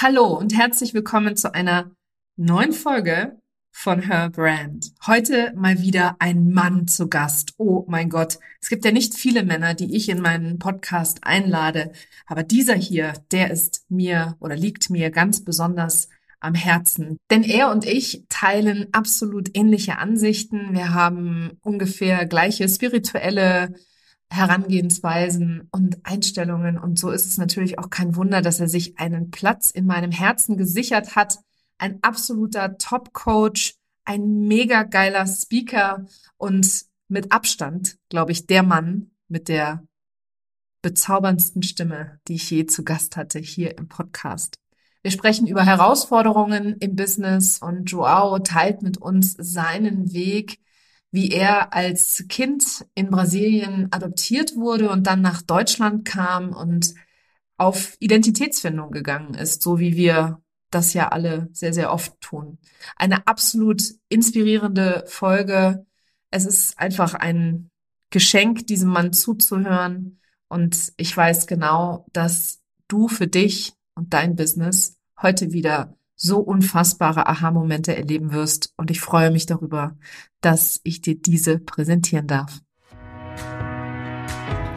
Hallo und herzlich willkommen zu einer neuen Folge von Her Brand. Heute mal wieder ein Mann zu Gast. Oh mein Gott, es gibt ja nicht viele Männer, die ich in meinen Podcast einlade, aber dieser hier, der ist mir oder liegt mir ganz besonders am Herzen. Denn er und ich teilen absolut ähnliche Ansichten. Wir haben ungefähr gleiche spirituelle Herangehensweisen und Einstellungen. Und so ist es natürlich auch kein Wunder, dass er sich einen Platz in meinem Herzen gesichert hat. Ein absoluter Top-Coach, ein mega geiler Speaker und mit Abstand, glaube ich, der Mann mit der bezauberndsten Stimme, die ich je zu Gast hatte hier im Podcast. Wir sprechen über Herausforderungen im Business und Joao teilt mit uns seinen Weg, wie er als Kind in Brasilien adoptiert wurde und dann nach Deutschland kam und auf Identitätsfindung gegangen ist, so wie wir das ja alle sehr, sehr oft tun. Eine absolut inspirierende Folge. Es ist einfach ein Geschenk, diesem Mann zuzuhören. Und ich weiß genau, dass du für dich und dein Business heute wieder so unfassbare Aha-Momente erleben wirst. Und ich freue mich darüber, dass ich dir diese präsentieren darf.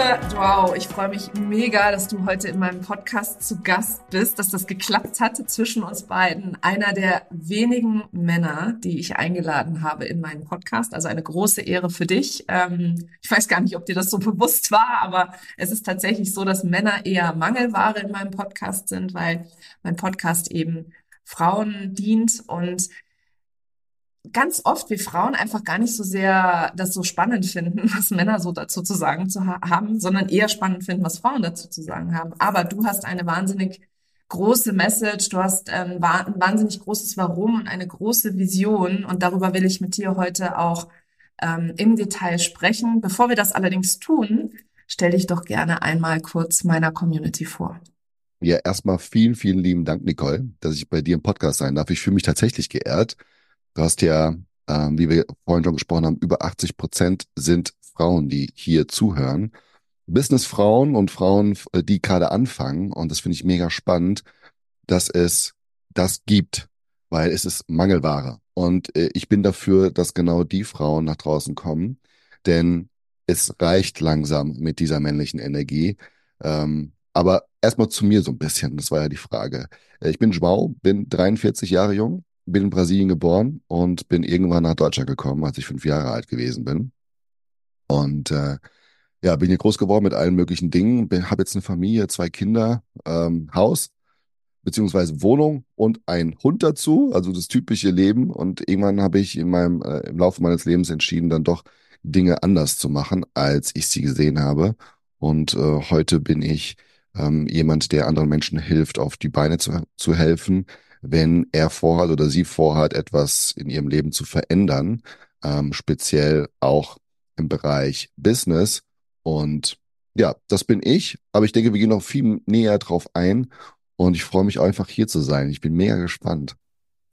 Lieber Joao, ich freue mich mega, dass du heute in meinem Podcast zu Gast bist, dass das geklappt hatte zwischen uns beiden. Einer der wenigen Männer, die ich eingeladen habe in meinen Podcast. Also eine große Ehre für dich. Ähm, ich weiß gar nicht, ob dir das so bewusst war, aber es ist tatsächlich so, dass Männer eher Mangelware in meinem Podcast sind, weil mein Podcast eben Frauen dient und ganz oft wir Frauen einfach gar nicht so sehr das so spannend finden, was Männer so dazu zu sagen zu ha haben, sondern eher spannend finden, was Frauen dazu zu sagen haben. Aber du hast eine wahnsinnig große Message, du hast ähm, ein wahnsinnig großes Warum und eine große Vision und darüber will ich mit dir heute auch ähm, im Detail sprechen. Bevor wir das allerdings tun, stell dich doch gerne einmal kurz meiner Community vor. Ja, erstmal vielen, vielen lieben Dank, Nicole, dass ich bei dir im Podcast sein darf. Ich fühle mich tatsächlich geehrt. Du hast ja, ähm, wie wir vorhin schon gesprochen haben, über 80 Prozent sind Frauen, die hier zuhören. Businessfrauen und Frauen, äh, die gerade anfangen. Und das finde ich mega spannend, dass es das gibt, weil es ist Mangelware. Und äh, ich bin dafür, dass genau die Frauen nach draußen kommen, denn es reicht langsam mit dieser männlichen Energie. Ähm, aber erstmal zu mir so ein bisschen, das war ja die Frage. Äh, ich bin João, bin 43 Jahre jung, bin in Brasilien geboren und bin irgendwann nach Deutschland gekommen, als ich fünf Jahre alt gewesen bin. Und äh, ja, bin hier groß geworden mit allen möglichen Dingen. Habe jetzt eine Familie, zwei Kinder, ähm, Haus beziehungsweise Wohnung und ein Hund dazu, also das typische Leben. Und irgendwann habe ich in meinem äh, im Laufe meines Lebens entschieden, dann doch Dinge anders zu machen, als ich sie gesehen habe. Und äh, heute bin ich ähm, jemand, der anderen Menschen hilft, auf die Beine zu, zu helfen, wenn er vorhat oder sie vorhat, etwas in ihrem Leben zu verändern, ähm, speziell auch im Bereich Business. Und ja, das bin ich, aber ich denke, wir gehen noch viel näher drauf ein und ich freue mich einfach hier zu sein. Ich bin mega gespannt.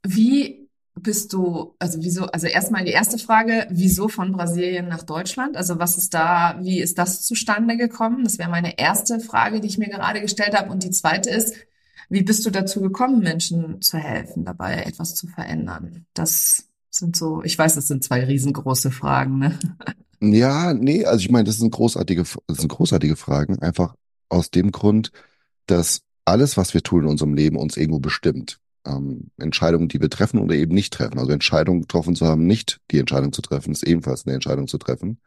Wie bist du, also wieso, also erstmal die erste Frage, wieso von Brasilien nach Deutschland? Also was ist da, wie ist das zustande gekommen? Das wäre meine erste Frage, die ich mir gerade gestellt habe. Und die zweite ist, wie bist du dazu gekommen, Menschen zu helfen, dabei etwas zu verändern? Das sind so, ich weiß, das sind zwei riesengroße Fragen, ne? Ja, nee, also ich meine, das sind großartige, das sind großartige Fragen, einfach aus dem Grund, dass alles, was wir tun in unserem Leben, uns irgendwo bestimmt. Ähm, Entscheidungen, die wir treffen oder eben nicht treffen. Also Entscheidungen getroffen zu haben, nicht die Entscheidung zu treffen, ist ebenfalls eine Entscheidung zu treffen.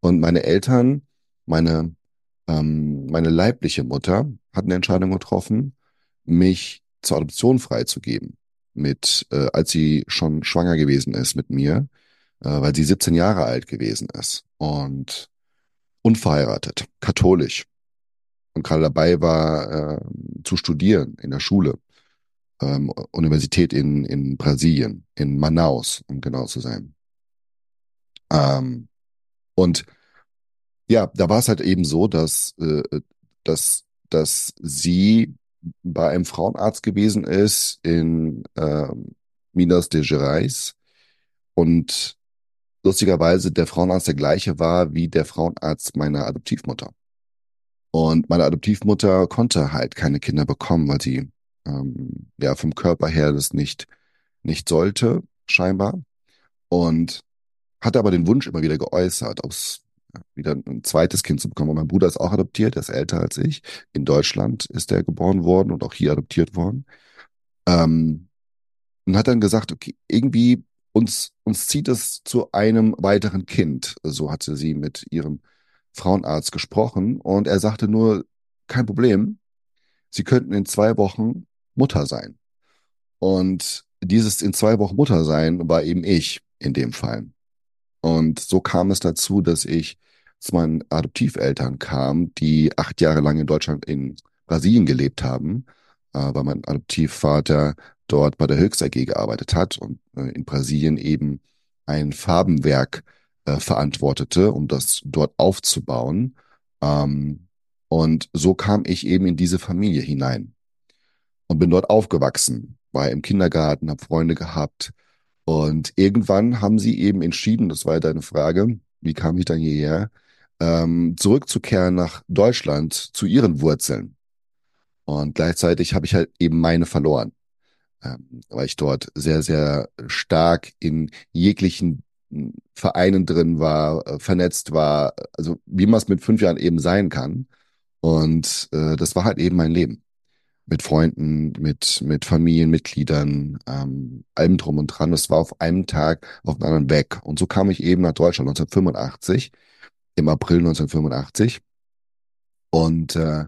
Und meine Eltern, meine, ähm, meine leibliche Mutter hat eine Entscheidung getroffen, mich zur Adoption freizugeben. mit, äh, als sie schon schwanger gewesen ist mit mir, äh, weil sie 17 Jahre alt gewesen ist und unverheiratet, katholisch und gerade dabei war äh, zu studieren in der Schule, ähm, Universität in, in Brasilien, in Manaus, um genau zu sein. Ähm, und ja, da war es halt eben so, dass, äh, dass, dass sie bei einem Frauenarzt gewesen ist in äh, Minas de Gerais und lustigerweise der Frauenarzt der gleiche war wie der Frauenarzt meiner Adoptivmutter. Und meine Adoptivmutter konnte halt keine Kinder bekommen, weil sie ähm, ja vom Körper her das nicht nicht sollte scheinbar und hatte aber den Wunsch immer wieder geäußert, aus wieder ein zweites Kind zu bekommen. Und mein Bruder ist auch adoptiert, der ist älter als ich. In Deutschland ist er geboren worden und auch hier adoptiert worden. Ähm, und hat dann gesagt, okay, irgendwie uns, uns zieht es zu einem weiteren Kind. So hatte sie mit ihrem Frauenarzt gesprochen und er sagte nur, kein Problem, Sie könnten in zwei Wochen Mutter sein. Und dieses in zwei Wochen Mutter sein war eben ich in dem Fall. Und so kam es dazu, dass ich zu meinen Adoptiveltern kam, die acht Jahre lang in Deutschland, in Brasilien gelebt haben, äh, weil mein Adoptivvater dort bei der Höchst AG gearbeitet hat und äh, in Brasilien eben ein Farbenwerk äh, verantwortete, um das dort aufzubauen. Ähm, und so kam ich eben in diese Familie hinein und bin dort aufgewachsen, war im Kindergarten, habe Freunde gehabt. Und irgendwann haben sie eben entschieden, das war ja deine Frage, wie kam ich dann hierher, ähm, zurückzukehren nach Deutschland zu ihren Wurzeln. Und gleichzeitig habe ich halt eben meine verloren, ähm, weil ich dort sehr, sehr stark in jeglichen Vereinen drin war, äh, vernetzt war, also wie man es mit fünf Jahren eben sein kann. Und äh, das war halt eben mein Leben. Mit Freunden, mit, mit Familienmitgliedern, ähm, allem drum und dran. Das war auf einem Tag auf den anderen weg. Und so kam ich eben nach Deutschland 1985, im April 1985. Und äh,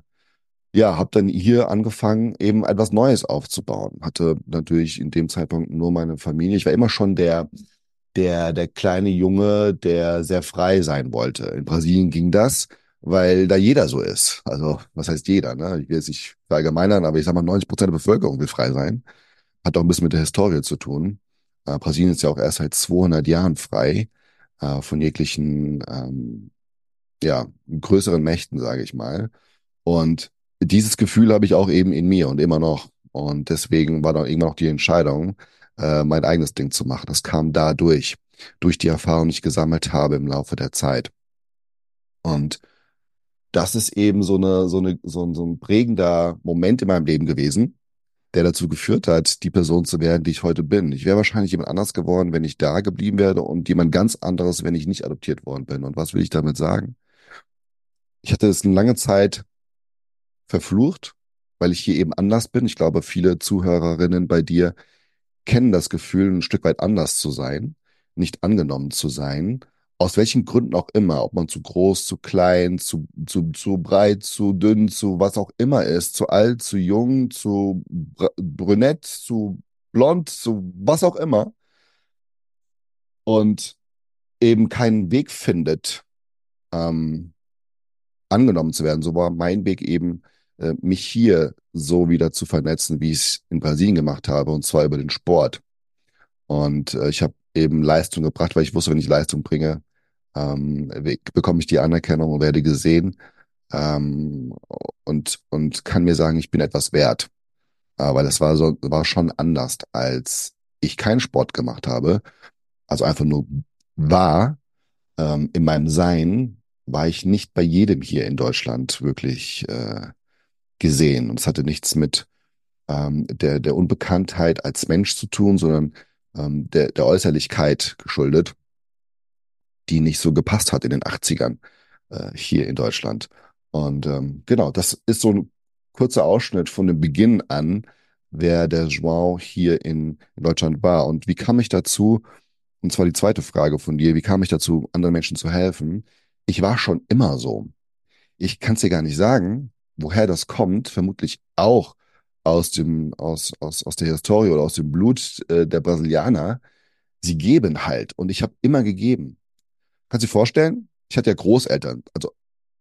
ja, habe dann hier angefangen, eben etwas Neues aufzubauen. Hatte natürlich in dem Zeitpunkt nur meine Familie. Ich war immer schon der der, der kleine Junge, der sehr frei sein wollte. In Brasilien ging das, weil da jeder so ist. Also, was heißt jeder, ne? Ich will jetzt nicht verallgemeinern, aber ich sag mal, 90 Prozent der Bevölkerung will frei sein. Hat auch ein bisschen mit der Historie zu tun. Äh, Brasilien ist ja auch erst seit 200 Jahren frei äh, von jeglichen, ähm, ja, größeren Mächten, sage ich mal. Und dieses Gefühl habe ich auch eben in mir und immer noch. Und deswegen war dann irgendwann auch die Entscheidung, äh, mein eigenes Ding zu machen. Das kam dadurch, durch die Erfahrung, die ich gesammelt habe im Laufe der Zeit. Und das ist eben so eine, so eine, so ein, so ein prägender Moment in meinem Leben gewesen, der dazu geführt hat, die Person zu werden, die ich heute bin. Ich wäre wahrscheinlich jemand anders geworden, wenn ich da geblieben wäre und jemand ganz anderes, wenn ich nicht adoptiert worden bin. Und was will ich damit sagen? Ich hatte es eine lange Zeit verflucht, weil ich hier eben anders bin. Ich glaube, viele Zuhörerinnen bei dir kennen das Gefühl, ein Stück weit anders zu sein, nicht angenommen zu sein, aus welchen Gründen auch immer, ob man zu groß, zu klein, zu, zu, zu breit, zu dünn, zu was auch immer ist, zu alt, zu jung, zu brünett, zu blond, zu was auch immer. Und eben keinen Weg findet, ähm, angenommen zu werden. So war mein Weg eben, äh, mich hier so wieder zu vernetzen, wie ich es in Brasilien gemacht habe, und zwar über den Sport. Und äh, ich habe eben Leistung gebracht, weil ich wusste, wenn ich Leistung bringe, ähm, bekomme ich die Anerkennung und werde gesehen ähm, und, und kann mir sagen, ich bin etwas wert. Äh, weil das war so, war schon anders, als ich keinen Sport gemacht habe. Also einfach nur war ähm, in meinem Sein war ich nicht bei jedem hier in Deutschland wirklich äh, gesehen. Und es hatte nichts mit ähm, der, der Unbekanntheit als Mensch zu tun, sondern ähm, der, der Äußerlichkeit geschuldet, die nicht so gepasst hat in den 80ern äh, hier in Deutschland. Und ähm, genau, das ist so ein kurzer Ausschnitt von dem Beginn an, wer der João hier in, in Deutschland war. Und wie kam ich dazu, und zwar die zweite Frage von dir, wie kam ich dazu, anderen Menschen zu helfen? Ich war schon immer so. Ich kann es dir gar nicht sagen, woher das kommt, vermutlich auch aus dem, aus, aus, aus der Historie oder aus dem Blut äh, der Brasilianer. Sie geben halt. Und ich habe immer gegeben. Kannst du dir vorstellen? Ich hatte ja Großeltern, also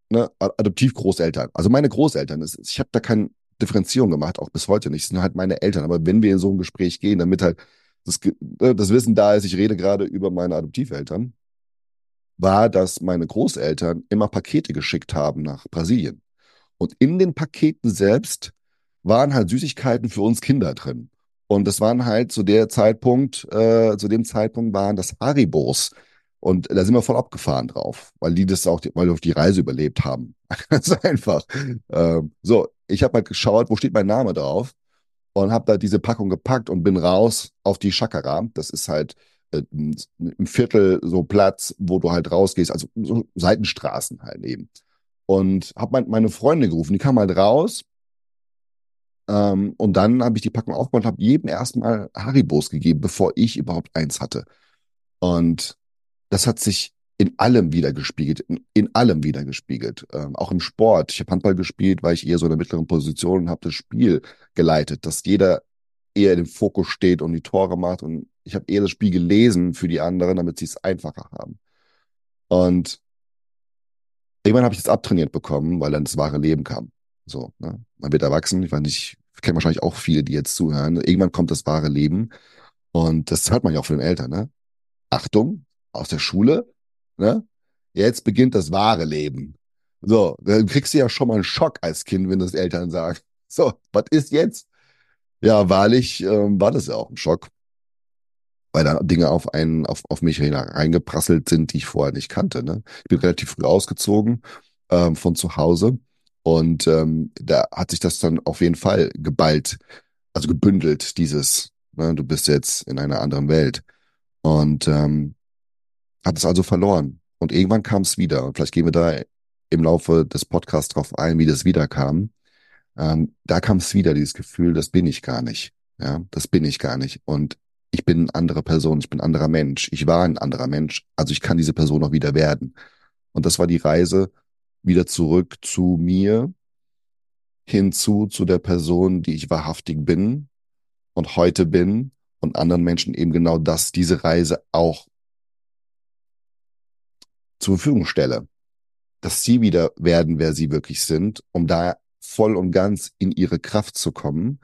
ne, Adoptivgroßeltern. Also meine Großeltern. Ich habe da keine Differenzierung gemacht, auch bis heute nicht. Das sind halt meine Eltern. Aber wenn wir in so ein Gespräch gehen, damit halt das, ne, das Wissen da ist, ich rede gerade über meine Adoptiveltern, war, dass meine Großeltern immer Pakete geschickt haben nach Brasilien. Und in den Paketen selbst waren halt Süßigkeiten für uns Kinder drin. Und das waren halt zu der Zeitpunkt, äh, zu dem Zeitpunkt waren das Haribos. Und da sind wir voll abgefahren drauf, weil die das auch, weil die auf die Reise überlebt haben. Ganz einfach. Ähm, so, ich habe halt geschaut, wo steht mein Name drauf und habe da diese Packung gepackt und bin raus auf die Chakra. Das ist halt äh, im Viertel so Platz, wo du halt rausgehst, also so Seitenstraßen halt eben. Und habe mein, meine Freunde gerufen, die kamen halt raus ähm, und dann habe ich die Packung aufgebaut und habe jedem erstmal Haribos gegeben, bevor ich überhaupt eins hatte. Und das hat sich in allem wiedergespiegelt, in, in allem wiedergespiegelt. Ähm, auch im Sport. Ich habe Handball gespielt, weil ich eher so in der mittleren Position und habe das Spiel geleitet, dass jeder eher im Fokus steht und die Tore macht. Und ich habe eher das Spiel gelesen für die anderen, damit sie es einfacher haben. Und irgendwann habe ich das abtrainiert bekommen, weil dann das wahre Leben kam. So, ne? Man wird erwachsen. Ich weiß nicht, ich kenne wahrscheinlich auch viele, die jetzt zuhören. Irgendwann kommt das wahre Leben. Und das hört man ja auch von den Eltern, ne? Achtung, aus der Schule, ne? Jetzt beginnt das wahre Leben. So, dann kriegst du ja schon mal einen Schock als Kind, wenn das Eltern sagen. So, was ist jetzt? Ja, wahrlich ähm, war das ja auch ein Schock, weil da Dinge auf einen, auf, auf mich reingeprasselt sind, die ich vorher nicht kannte. Ne? Ich bin relativ früh ausgezogen ähm, von zu Hause und ähm, da hat sich das dann auf jeden Fall geballt, also gebündelt, dieses, ne, du bist jetzt in einer anderen Welt. Und ähm, hat es also verloren. Und irgendwann kam es wieder. Und vielleicht gehen wir da im Laufe des Podcasts drauf ein, wie das wiederkam. Ähm, da kam es wieder, dieses Gefühl, das bin ich gar nicht. Ja, das bin ich gar nicht. Und ich bin eine andere Person, ich bin ein anderer Mensch. Ich war ein anderer Mensch. Also ich kann diese Person auch wieder werden. Und das war die Reise wieder zurück zu mir, hinzu zu der Person, die ich wahrhaftig bin und heute bin und anderen Menschen eben genau das, diese Reise auch zur Verfügung stelle, dass sie wieder werden, wer sie wirklich sind, um da voll und ganz in ihre Kraft zu kommen.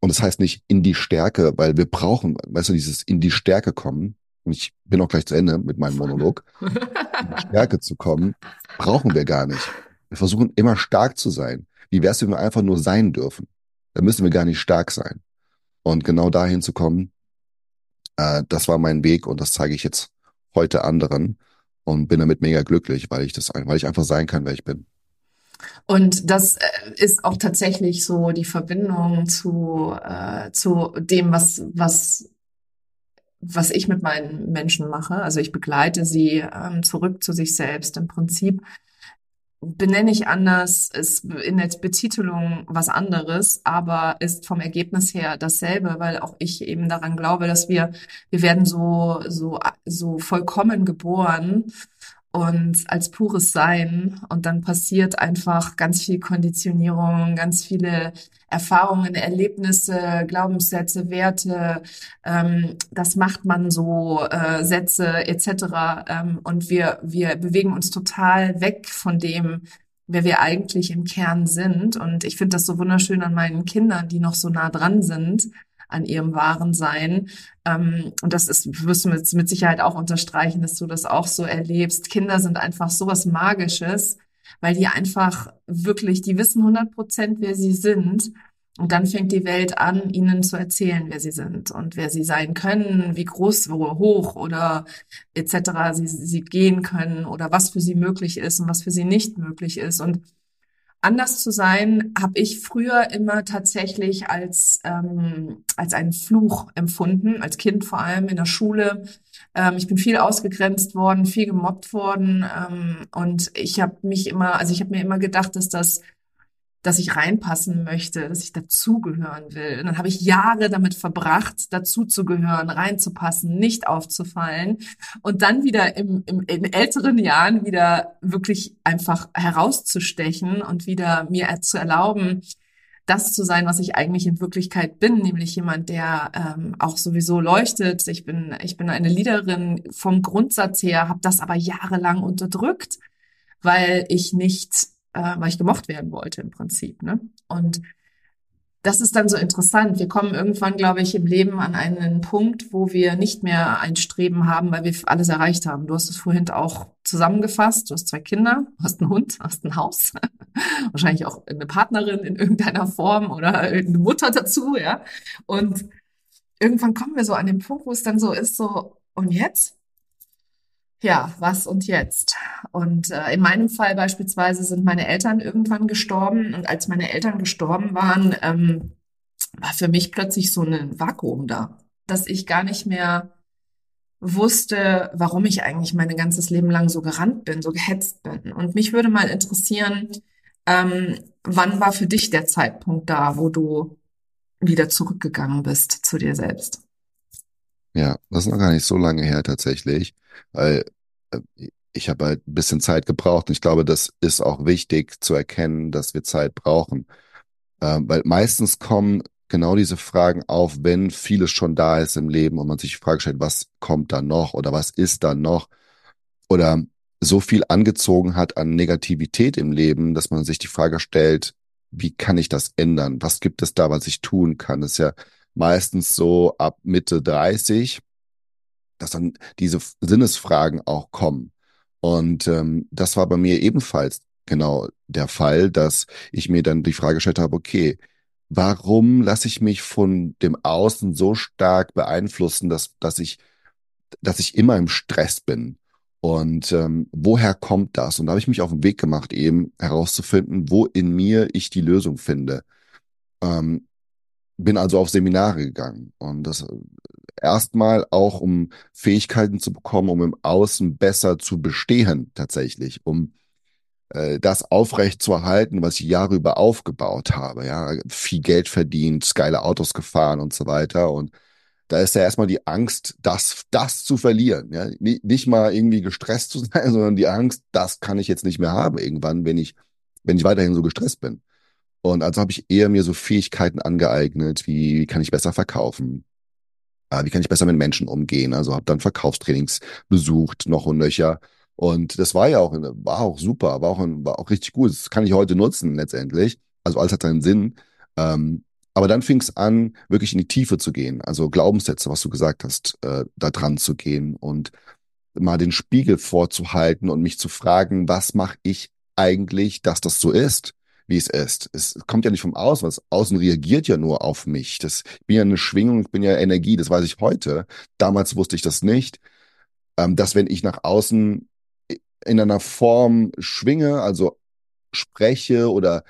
Und das heißt nicht in die Stärke, weil wir brauchen, weißt du, dieses in die Stärke kommen. Und ich bin auch gleich zu Ende mit meinem Monolog. die Stärke zu kommen, brauchen wir gar nicht. Wir versuchen immer stark zu sein. Wie wär's, wenn wir einfach nur sein dürfen? Da müssen wir gar nicht stark sein. Und genau dahin zu kommen, äh, das war mein Weg und das zeige ich jetzt heute anderen und bin damit mega glücklich, weil ich das, weil ich einfach sein kann, wer ich bin. Und das äh, ist auch tatsächlich so die Verbindung zu, äh, zu dem, was, was, was ich mit meinen Menschen mache. Also ich begleite sie ähm, zurück zu sich selbst im Prinzip benenne ich anders, ist in der Betitelung was anderes, aber ist vom Ergebnis her dasselbe, weil auch ich eben daran glaube, dass wir, wir werden so, so, so vollkommen geboren und als pures Sein und dann passiert einfach ganz viel Konditionierung, ganz viele Erfahrungen, Erlebnisse, Glaubenssätze, Werte, ähm, das macht man so, äh, Sätze etc. Ähm, und wir, wir bewegen uns total weg von dem, wer wir eigentlich im Kern sind. Und ich finde das so wunderschön an meinen Kindern, die noch so nah dran sind an ihrem wahren Sein. Ähm, und das ist, wirst du mit, mit Sicherheit auch unterstreichen, dass du das auch so erlebst. Kinder sind einfach sowas Magisches, weil die einfach wirklich, die wissen 100 Prozent, wer sie sind. Und dann fängt die Welt an, ihnen zu erzählen, wer sie sind und wer sie sein können, wie groß, wo hoch oder etc. sie, sie gehen können oder was für sie möglich ist und was für sie nicht möglich ist. Und anders zu sein, habe ich früher immer tatsächlich als, ähm, als einen Fluch empfunden, als Kind vor allem in der Schule. Ähm, ich bin viel ausgegrenzt worden, viel gemobbt worden ähm, und ich habe mich immer, also ich habe mir immer gedacht, dass das dass ich reinpassen möchte, dass ich dazugehören will. Und dann habe ich Jahre damit verbracht, dazuzugehören, reinzupassen, nicht aufzufallen und dann wieder im, im, in älteren Jahren wieder wirklich einfach herauszustechen und wieder mir zu erlauben, das zu sein, was ich eigentlich in Wirklichkeit bin, nämlich jemand, der ähm, auch sowieso leuchtet. Ich bin, ich bin eine Leaderin vom Grundsatz her, habe das aber jahrelang unterdrückt, weil ich nicht, äh, weil ich gemocht werden wollte im Prinzip. Ne? Und das ist dann so interessant. Wir kommen irgendwann, glaube ich, im Leben an einen Punkt, wo wir nicht mehr ein Streben haben, weil wir alles erreicht haben. Du hast es vorhin auch zusammengefasst. Du hast zwei Kinder, hast einen Hund, hast ein Haus, wahrscheinlich auch eine Partnerin in irgendeiner Form oder eine Mutter dazu, ja. Und irgendwann kommen wir so an den Punkt, wo es dann so ist, so, und jetzt? Ja, was und jetzt? Und äh, in meinem Fall beispielsweise sind meine Eltern irgendwann gestorben und als meine Eltern gestorben waren, ähm, war für mich plötzlich so ein Vakuum da, dass ich gar nicht mehr wusste, warum ich eigentlich mein ganzes Leben lang so gerannt bin, so gehetzt bin. Und mich würde mal interessieren, ähm, wann war für dich der Zeitpunkt da, wo du wieder zurückgegangen bist zu dir selbst? Ja, das ist noch gar nicht so lange her tatsächlich, weil äh, ich habe halt ein bisschen Zeit gebraucht und ich glaube, das ist auch wichtig zu erkennen, dass wir Zeit brauchen. Ähm, weil meistens kommen genau diese Fragen auf, wenn vieles schon da ist im Leben und man sich die Frage stellt, was kommt da noch oder was ist da noch? Oder so viel angezogen hat an Negativität im Leben, dass man sich die Frage stellt, wie kann ich das ändern? Was gibt es da, was ich tun kann? Das ist ja meistens so ab Mitte 30, dass dann diese Sinnesfragen auch kommen. Und ähm, das war bei mir ebenfalls genau der Fall, dass ich mir dann die Frage gestellt habe, okay, warum lasse ich mich von dem Außen so stark beeinflussen, dass, dass ich, dass ich immer im Stress bin? Und ähm, woher kommt das? Und da habe ich mich auf den Weg gemacht, eben herauszufinden, wo in mir ich die Lösung finde. Ähm, bin also auf Seminare gegangen und das äh, erstmal auch um Fähigkeiten zu bekommen, um im Außen besser zu bestehen tatsächlich, um äh, das aufrecht zu erhalten, was ich Jahre über aufgebaut habe. Ja, viel Geld verdient, geile Autos gefahren und so weiter und da ist ja erstmal die Angst, das, das zu verlieren. Ja? Nicht mal irgendwie gestresst zu sein, sondern die Angst, das kann ich jetzt nicht mehr haben irgendwann, wenn ich, wenn ich weiterhin so gestresst bin. Und also habe ich eher mir so Fähigkeiten angeeignet, wie, wie kann ich besser verkaufen, äh, wie kann ich besser mit Menschen umgehen. Also habe dann Verkaufstrainings besucht, noch und nöcher. Und das war ja auch, war auch super, war auch, war auch richtig gut. Das kann ich heute nutzen letztendlich. Also alles hat seinen Sinn. Ähm, aber dann fing es an, wirklich in die Tiefe zu gehen. Also Glaubenssätze, was du gesagt hast, äh, da dran zu gehen und mal den Spiegel vorzuhalten und mich zu fragen, was mache ich eigentlich, dass das so ist? Wie es ist. Es kommt ja nicht vom Außen, das Außen reagiert ja nur auf mich. Das, ich bin ja eine Schwingung, ich bin ja Energie, das weiß ich heute. Damals wusste ich das nicht. Ähm, dass wenn ich nach außen in einer Form schwinge, also spreche oder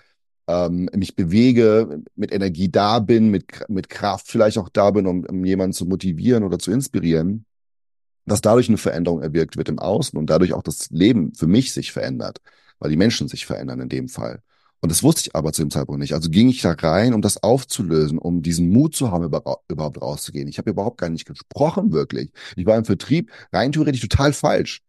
ähm, mich bewege, mit Energie da bin, mit, mit Kraft vielleicht auch da bin, um, um jemanden zu motivieren oder zu inspirieren, dass dadurch eine Veränderung erwirkt wird im Außen und dadurch auch das Leben für mich sich verändert, weil die Menschen sich verändern in dem Fall. Und das wusste ich aber zu dem Zeitpunkt nicht. Also ging ich da rein, um das aufzulösen, um diesen Mut zu haben, überhaupt rauszugehen. Ich habe überhaupt gar nicht gesprochen, wirklich. Ich war im Vertrieb rein theoretisch total falsch.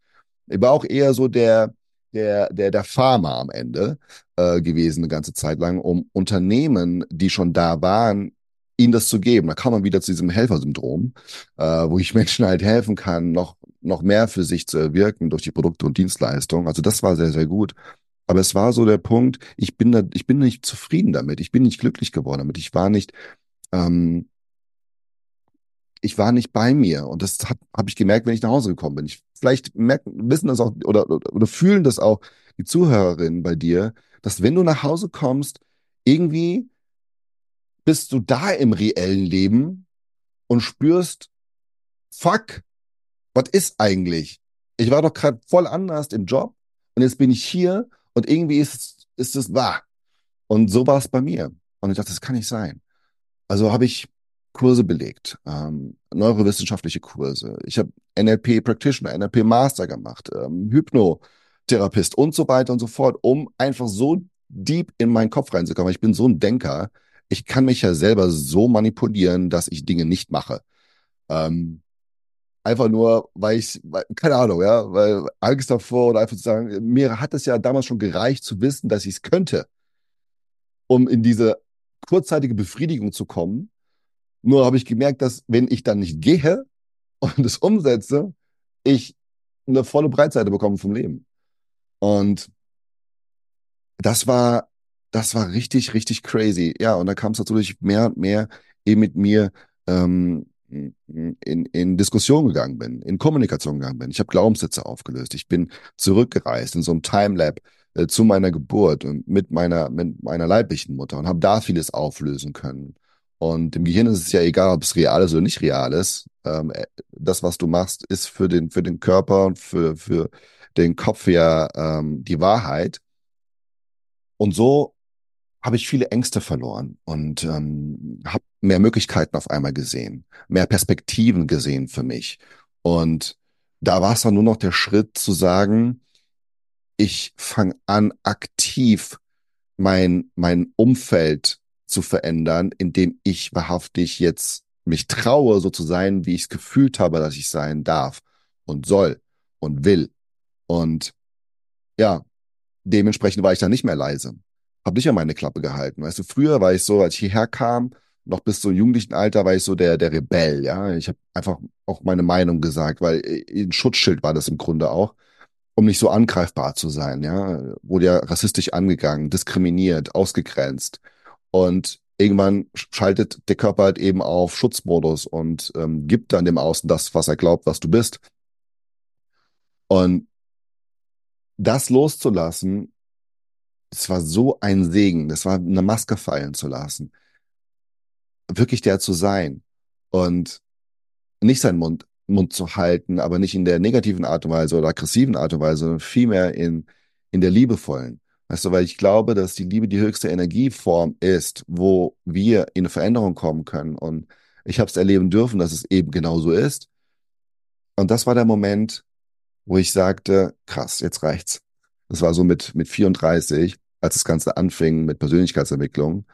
Ich war auch eher so der, der, der, der Farmer am Ende äh, gewesen, eine ganze Zeit lang, um Unternehmen, die schon da waren, ihnen das zu geben. Da kam man wieder zu diesem Helfersyndrom, äh, wo ich Menschen halt helfen kann, noch, noch mehr für sich zu erwirken durch die Produkte und Dienstleistungen. Also das war sehr, sehr gut. Aber es war so der Punkt, ich bin da, ich bin nicht zufrieden damit, ich bin nicht glücklich geworden damit, ich war nicht, ähm, ich war nicht bei mir und das habe hab ich gemerkt, wenn ich nach Hause gekommen bin. Ich, vielleicht merken, wissen das auch oder, oder, oder fühlen das auch die Zuhörerinnen bei dir, dass wenn du nach Hause kommst, irgendwie bist du da im reellen Leben und spürst, fuck, was ist eigentlich? Ich war doch gerade voll anders im Job und jetzt bin ich hier und irgendwie ist, ist es wahr. Und so war es bei mir. Und ich dachte, das kann nicht sein. Also habe ich Kurse belegt, ähm, neurowissenschaftliche Kurse. Ich habe NLP Practitioner, NLP Master gemacht, ähm, Hypnotherapist und so weiter und so fort, um einfach so deep in meinen Kopf reinzukommen. Ich bin so ein Denker. Ich kann mich ja selber so manipulieren, dass ich Dinge nicht mache. Ähm, Einfach nur, weil ich, keine Ahnung, ja, weil Angst davor oder einfach zu sagen, mir hat es ja damals schon gereicht zu wissen, dass ich es könnte, um in diese kurzzeitige Befriedigung zu kommen. Nur habe ich gemerkt, dass wenn ich dann nicht gehe und es umsetze, ich eine volle Breitseite bekomme vom Leben. Und das war, das war richtig, richtig crazy. Ja, und da kam es natürlich mehr und mehr eben mit mir ähm, in, in Diskussion gegangen bin, in Kommunikation gegangen bin. Ich habe Glaubenssätze aufgelöst. Ich bin zurückgereist in so einem Timelab äh, zu meiner Geburt und mit meiner, mit meiner leiblichen Mutter und habe da vieles auflösen können. Und im Gehirn ist es ja egal, ob es real ist oder nicht real ist. Ähm, äh, das, was du machst, ist für den, für den Körper und für, für den Kopf ja ähm, die Wahrheit. Und so habe ich viele Ängste verloren und ähm, habe mehr Möglichkeiten auf einmal gesehen, mehr Perspektiven gesehen für mich. Und da war es dann nur noch der Schritt zu sagen, ich fange an, aktiv mein, mein Umfeld zu verändern, indem ich wahrhaftig jetzt mich traue, so zu sein, wie ich es gefühlt habe, dass ich sein darf und soll und will. Und ja, dementsprechend war ich dann nicht mehr leise habe nicht an meine Klappe gehalten. Weißt du, früher war ich so, als ich hierher kam, noch bis zum jugendlichen Alter war ich so der der Rebell, ja. Ich habe einfach auch meine Meinung gesagt, weil äh, ein Schutzschild war das im Grunde auch, um nicht so angreifbar zu sein, ja. Wurde ja rassistisch angegangen, diskriminiert, ausgegrenzt und irgendwann schaltet der Körper halt eben auf Schutzmodus und ähm, gibt dann dem Außen das, was er glaubt, was du bist. Und das loszulassen es war so ein Segen, das war eine Maske fallen zu lassen. Wirklich der zu sein und nicht seinen Mund, Mund zu halten, aber nicht in der negativen Art und Weise oder aggressiven Art und Weise, sondern vielmehr in, in der liebevollen. Weißt du, weil ich glaube, dass die Liebe die höchste Energieform ist, wo wir in eine Veränderung kommen können. Und ich habe es erleben dürfen, dass es eben genauso ist. Und das war der Moment, wo ich sagte, krass, jetzt reicht's. Das war so mit, mit 34, als das Ganze anfing mit Persönlichkeitsentwicklung.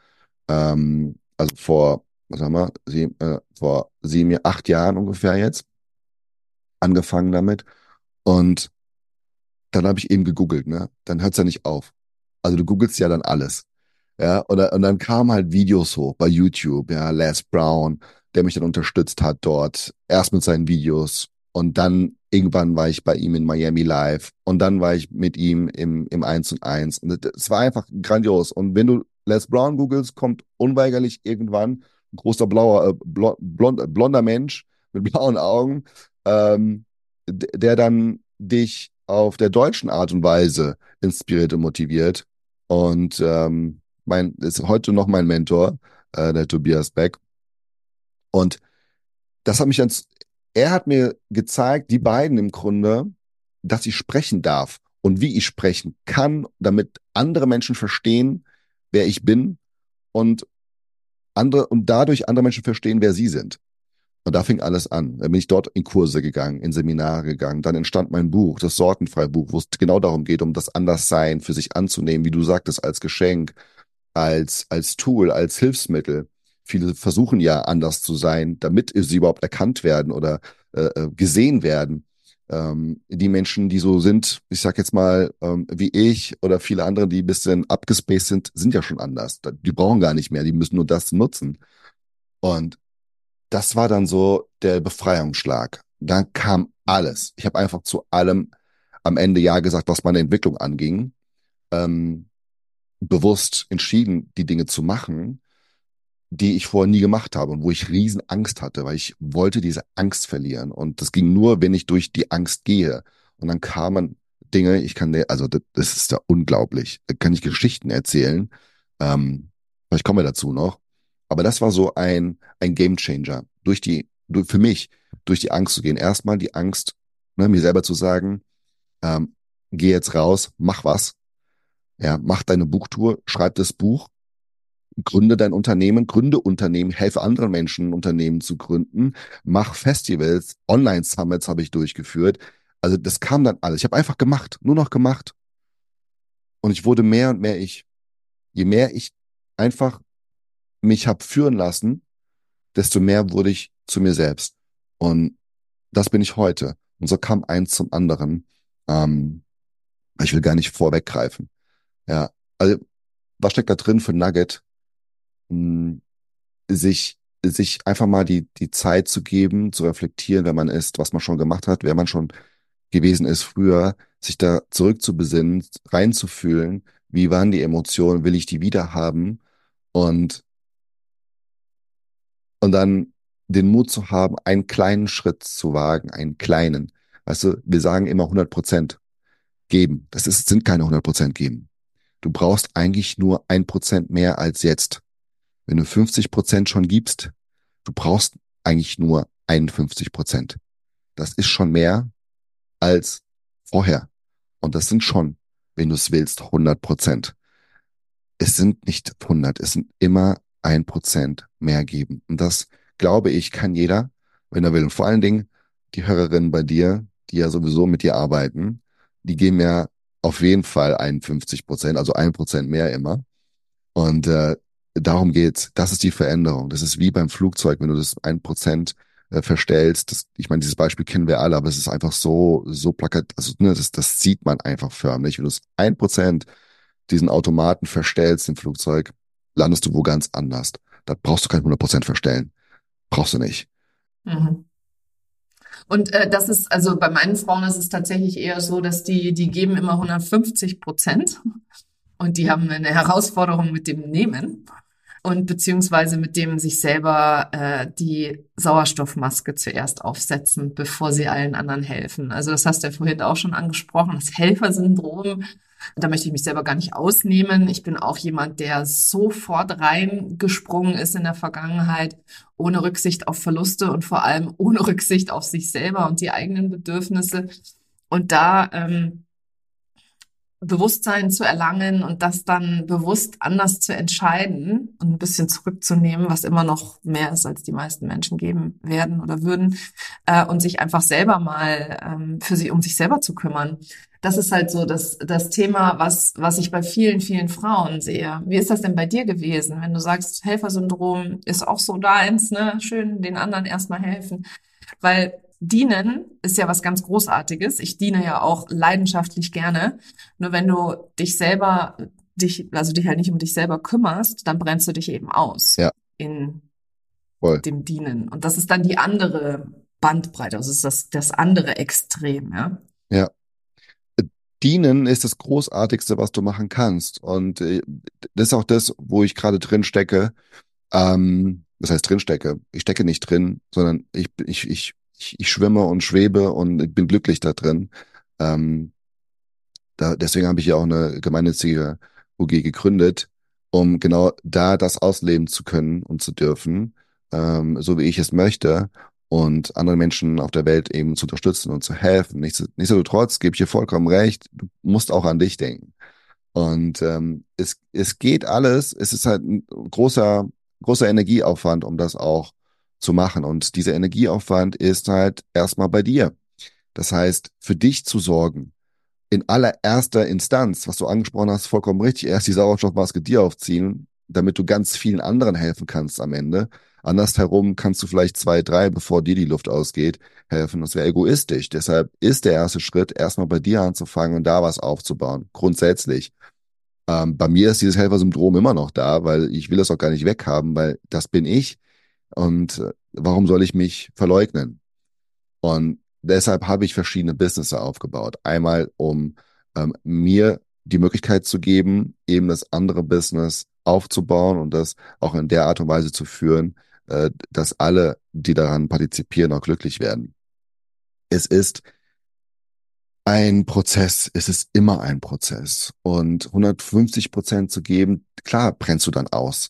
Ähm, also vor, was haben wir, sieben, äh, vor sieben, acht Jahren ungefähr jetzt angefangen damit. Und dann habe ich eben gegoogelt, ne? Dann hört's ja nicht auf. Also du googelst ja dann alles. Ja, und, und dann kamen halt Videos hoch bei YouTube, ja, Les Brown, der mich dann unterstützt hat dort, erst mit seinen Videos und dann irgendwann war ich bei ihm in Miami live und dann war ich mit ihm im, im 1 und 1. Und es war einfach grandios. Und wenn du Les Brown googelst, kommt unweigerlich irgendwann ein großer blauer, äh, blond, blond, blonder Mensch mit blauen Augen, ähm, der dann dich auf der deutschen Art und Weise inspiriert und motiviert. Und ähm, mein ist heute noch mein Mentor, äh, der Tobias Beck. Und das hat mich dann er hat mir gezeigt, die beiden im Grunde, dass ich sprechen darf und wie ich sprechen kann, damit andere Menschen verstehen, wer ich bin und andere und dadurch andere Menschen verstehen, wer sie sind. Und da fing alles an. Dann bin ich dort in Kurse gegangen, in Seminare gegangen. Dann entstand mein Buch, das Sortenfreibuch, wo es genau darum geht, um das Anderssein für sich anzunehmen, wie du sagtest, als Geschenk, als, als Tool, als Hilfsmittel. Viele versuchen ja anders zu sein, damit sie überhaupt erkannt werden oder äh, äh, gesehen werden. Ähm, die Menschen, die so sind, ich sag jetzt mal, ähm, wie ich oder viele andere, die ein bisschen abgespaced sind, sind ja schon anders. Die brauchen gar nicht mehr, die müssen nur das nutzen. Und das war dann so der Befreiungsschlag. Dann kam alles. Ich habe einfach zu allem am Ende Ja gesagt, was meine Entwicklung anging. Ähm, bewusst entschieden, die Dinge zu machen die ich vorher nie gemacht habe und wo ich riesen Angst hatte, weil ich wollte diese Angst verlieren. Und das ging nur, wenn ich durch die Angst gehe. Und dann kamen Dinge, ich kann, also das, das ist da unglaublich. Da kann ich Geschichten erzählen. Ähm, vielleicht kommen wir dazu noch. Aber das war so ein, ein Game Changer. Durch die, durch, für mich, durch die Angst zu gehen. Erstmal die Angst, ne, mir selber zu sagen, ähm, geh jetzt raus, mach was. Ja, mach deine Buchtour, schreib das Buch, gründe dein Unternehmen, gründe Unternehmen, helfe anderen Menschen, Unternehmen zu gründen, mach Festivals, Online-Summits habe ich durchgeführt. Also das kam dann alles. Ich habe einfach gemacht, nur noch gemacht. Und ich wurde mehr und mehr ich. Je mehr ich einfach mich habe führen lassen, desto mehr wurde ich zu mir selbst. Und das bin ich heute. Und so kam eins zum anderen. Ähm, ich will gar nicht vorweggreifen. Ja, also was steckt da drin für Nugget? Mh, sich, sich einfach mal die, die Zeit zu geben, zu reflektieren, wenn man ist, was man schon gemacht hat, wer man schon gewesen ist früher, sich da zurückzubesinnen, reinzufühlen, wie waren die Emotionen, will ich die wieder haben und, und dann den Mut zu haben, einen kleinen Schritt zu wagen, einen kleinen. Weißt du, wir sagen immer 100 Prozent geben. Das ist, sind keine 100 Prozent geben. Du brauchst eigentlich nur ein Prozent mehr als jetzt. Wenn du 50 Prozent schon gibst, du brauchst eigentlich nur 51 Prozent. Das ist schon mehr als vorher. Und das sind schon, wenn du es willst, 100 Prozent. Es sind nicht 100, es sind immer ein Prozent mehr geben. Und das, glaube ich, kann jeder, wenn er will. Und vor allen Dingen die Hörerinnen bei dir, die ja sowieso mit dir arbeiten, die geben ja auf jeden Fall 51 Prozent, also ein Prozent mehr immer. Und äh, darum geht's. Das ist die Veränderung. Das ist wie beim Flugzeug, wenn du das ein Prozent äh, verstellst. Das, ich meine, dieses Beispiel kennen wir alle, aber es ist einfach so, so plakat, also ne, das, das sieht man einfach förmlich. Wenn du es ein Prozent diesen Automaten verstellst im Flugzeug, landest du wo ganz anders. Da brauchst du kein 100 Prozent verstellen. Brauchst du nicht. Mhm. Und äh, das ist, also bei meinen Frauen ist es tatsächlich eher so, dass die, die geben immer 150 Prozent und die haben eine Herausforderung mit dem Nehmen und beziehungsweise mit dem sich selber äh, die Sauerstoffmaske zuerst aufsetzen, bevor sie allen anderen helfen. Also das hast du ja vorhin auch schon angesprochen, das Helfersyndrom. Da möchte ich mich selber gar nicht ausnehmen. Ich bin auch jemand, der sofort reingesprungen ist in der Vergangenheit, ohne Rücksicht auf Verluste und vor allem ohne Rücksicht auf sich selber und die eigenen Bedürfnisse. Und da ähm, Bewusstsein zu erlangen und das dann bewusst anders zu entscheiden und ein bisschen zurückzunehmen, was immer noch mehr ist, als die meisten Menschen geben werden oder würden, äh, und sich einfach selber mal ähm, für sie um sich selber zu kümmern. Das ist halt so das, das Thema, was, was ich bei vielen, vielen Frauen sehe. Wie ist das denn bei dir gewesen, wenn du sagst, Helfersyndrom ist auch so da ins, ne, schön den anderen erstmal helfen? Weil dienen ist ja was ganz Großartiges. Ich diene ja auch leidenschaftlich gerne. Nur wenn du dich selber, dich, also dich halt nicht um dich selber kümmerst, dann brennst du dich eben aus. Ja. In Voll. dem Dienen. Und das ist dann die andere Bandbreite. Also das ist das, das andere Extrem, ja. Ja. Dienen ist das Großartigste, was du machen kannst. Und äh, das ist auch das, wo ich gerade drin stecke. Ähm, das heißt drin stecke. Ich stecke nicht drin, sondern ich, ich, ich ich, ich schwimme und schwebe und bin glücklich da drin. Ähm, da, deswegen habe ich ja auch eine gemeinnützige UG gegründet, um genau da das ausleben zu können und zu dürfen, ähm, so wie ich es möchte und andere Menschen auf der Welt eben zu unterstützen und zu helfen. Nichtsdestotrotz gebe ich dir vollkommen recht, du musst auch an dich denken. Und ähm, es, es geht alles, es ist halt ein großer, großer Energieaufwand, um das auch zu machen. Und dieser Energieaufwand ist halt erstmal bei dir. Das heißt, für dich zu sorgen, in allererster Instanz, was du angesprochen hast, vollkommen richtig, erst die Sauerstoffmaske dir aufziehen, damit du ganz vielen anderen helfen kannst am Ende. Andersherum kannst du vielleicht zwei, drei, bevor dir die Luft ausgeht, helfen. Das wäre egoistisch. Deshalb ist der erste Schritt, erstmal bei dir anzufangen und da was aufzubauen. Grundsätzlich. Ähm, bei mir ist dieses Helfersyndrom immer noch da, weil ich will das auch gar nicht weghaben, weil das bin ich. Und äh, warum soll ich mich verleugnen? Und deshalb habe ich verschiedene Business aufgebaut. Einmal, um ähm, mir die Möglichkeit zu geben, eben das andere Business aufzubauen und das auch in der Art und Weise zu führen, äh, dass alle, die daran partizipieren, auch glücklich werden. Es ist ein Prozess, es ist immer ein Prozess. Und 150 Prozent zu geben, klar brennst du dann aus.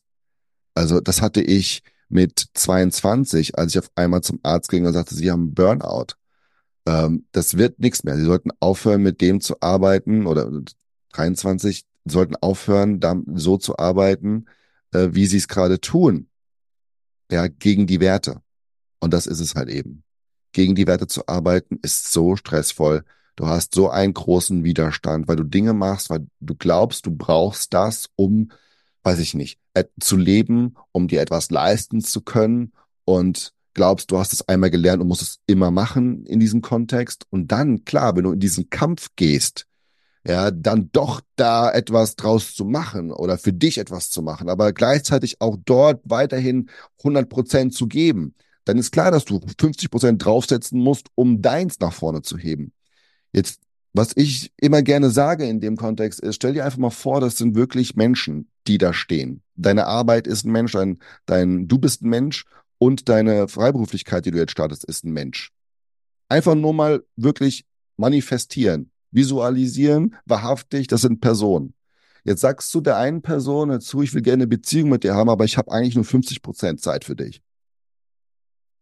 Also das hatte ich mit 22, als ich auf einmal zum Arzt ging und sagte, sie haben Burnout. Ähm, das wird nichts mehr. Sie sollten aufhören, mit dem zu arbeiten oder 23 sollten aufhören, so zu arbeiten, äh, wie sie es gerade tun. Ja, gegen die Werte. Und das ist es halt eben. Gegen die Werte zu arbeiten ist so stressvoll. Du hast so einen großen Widerstand, weil du Dinge machst, weil du glaubst, du brauchst das, um weiß ich nicht, zu leben, um dir etwas leisten zu können und glaubst, du hast es einmal gelernt und musst es immer machen in diesem Kontext. Und dann, klar, wenn du in diesen Kampf gehst, ja, dann doch da etwas draus zu machen oder für dich etwas zu machen, aber gleichzeitig auch dort weiterhin 100 Prozent zu geben, dann ist klar, dass du 50 Prozent draufsetzen musst, um deins nach vorne zu heben. Jetzt, was ich immer gerne sage in dem Kontext ist, stell dir einfach mal vor, das sind wirklich Menschen, die da stehen. Deine Arbeit ist ein Mensch, dein, dein, du bist ein Mensch und deine Freiberuflichkeit, die du jetzt startest, ist ein Mensch. Einfach nur mal wirklich manifestieren, visualisieren, wahrhaftig, das sind Personen. Jetzt sagst du der einen Person dazu, ich will gerne eine Beziehung mit dir haben, aber ich habe eigentlich nur 50 Prozent Zeit für dich.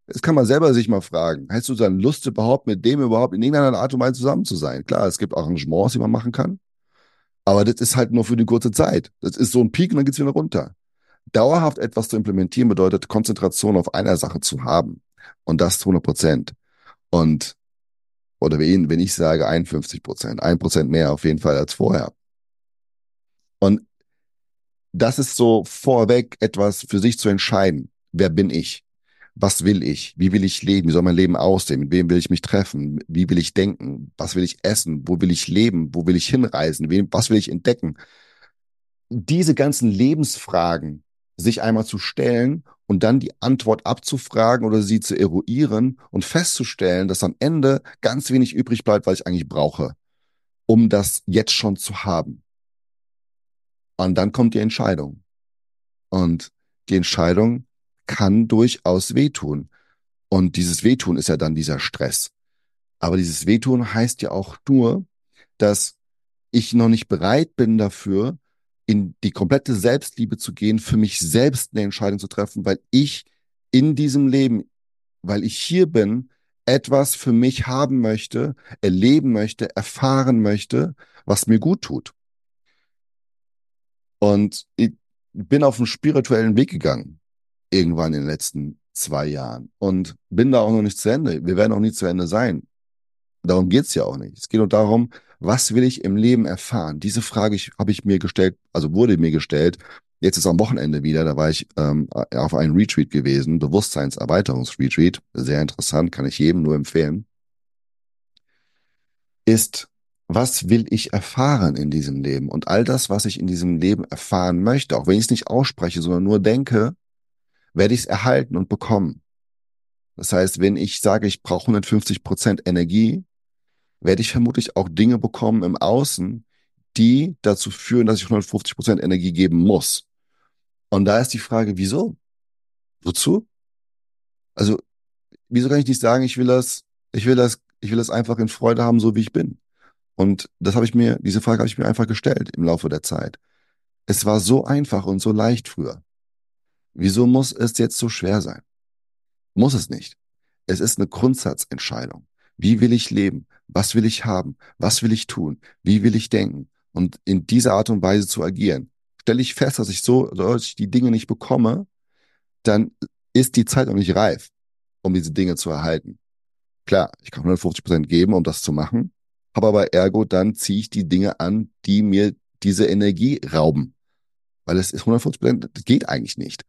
Das kann man selber sich mal fragen. Hast du dann Lust überhaupt mit dem überhaupt in irgendeiner Art und Weise zusammen zu sein? Klar, es gibt Arrangements, die man machen kann. Aber das ist halt nur für die kurze Zeit. Das ist so ein Peak und dann geht's wieder runter. Dauerhaft etwas zu implementieren bedeutet, Konzentration auf einer Sache zu haben. Und das zu 100 Prozent. Und, oder wenn ich sage 51 Prozent, ein Prozent mehr auf jeden Fall als vorher. Und das ist so vorweg etwas für sich zu entscheiden. Wer bin ich? Was will ich? Wie will ich leben? Wie soll mein Leben aussehen? Mit wem will ich mich treffen? Wie will ich denken? Was will ich essen? Wo will ich leben? Wo will ich hinreisen? Was will ich entdecken? Diese ganzen Lebensfragen sich einmal zu stellen und dann die Antwort abzufragen oder sie zu eruieren und festzustellen, dass am Ende ganz wenig übrig bleibt, was ich eigentlich brauche, um das jetzt schon zu haben. Und dann kommt die Entscheidung. Und die Entscheidung kann durchaus wehtun. Und dieses Wehtun ist ja dann dieser Stress. Aber dieses Wehtun heißt ja auch nur, dass ich noch nicht bereit bin dafür, in die komplette Selbstliebe zu gehen, für mich selbst eine Entscheidung zu treffen, weil ich in diesem Leben, weil ich hier bin, etwas für mich haben möchte, erleben möchte, erfahren möchte, was mir gut tut. Und ich bin auf einen spirituellen Weg gegangen irgendwann in den letzten zwei Jahren und bin da auch noch nicht zu Ende. Wir werden auch nicht zu Ende sein. Darum geht's ja auch nicht. Es geht nur darum, was will ich im Leben erfahren? Diese Frage habe ich mir gestellt, also wurde mir gestellt. Jetzt ist am Wochenende wieder, da war ich ähm, auf einem Retreat gewesen, Bewusstseinserweiterungsretreat, sehr interessant, kann ich jedem nur empfehlen. Ist, was will ich erfahren in diesem Leben? Und all das, was ich in diesem Leben erfahren möchte, auch wenn ich es nicht ausspreche, sondern nur denke, werde ich es erhalten und bekommen. Das heißt, wenn ich sage, ich brauche 150 Prozent Energie, werde ich vermutlich auch Dinge bekommen im Außen, die dazu führen, dass ich 150 Prozent Energie geben muss. Und da ist die Frage, wieso? Wozu? Also, wieso kann ich nicht sagen, ich will das, ich will das, ich will das einfach in Freude haben, so wie ich bin? Und das habe ich mir, diese Frage habe ich mir einfach gestellt im Laufe der Zeit. Es war so einfach und so leicht früher. Wieso muss es jetzt so schwer sein? Muss es nicht. Es ist eine Grundsatzentscheidung. Wie will ich leben? Was will ich haben? Was will ich tun? Wie will ich denken? Und in dieser Art und Weise zu agieren. Stelle ich fest, dass ich so, dass ich die Dinge nicht bekomme, dann ist die Zeit noch nicht reif, um diese Dinge zu erhalten. Klar, ich kann 150 Prozent geben, um das zu machen, habe aber ergo, dann ziehe ich die Dinge an, die mir diese Energie rauben. Weil es ist 150 Prozent, das geht eigentlich nicht.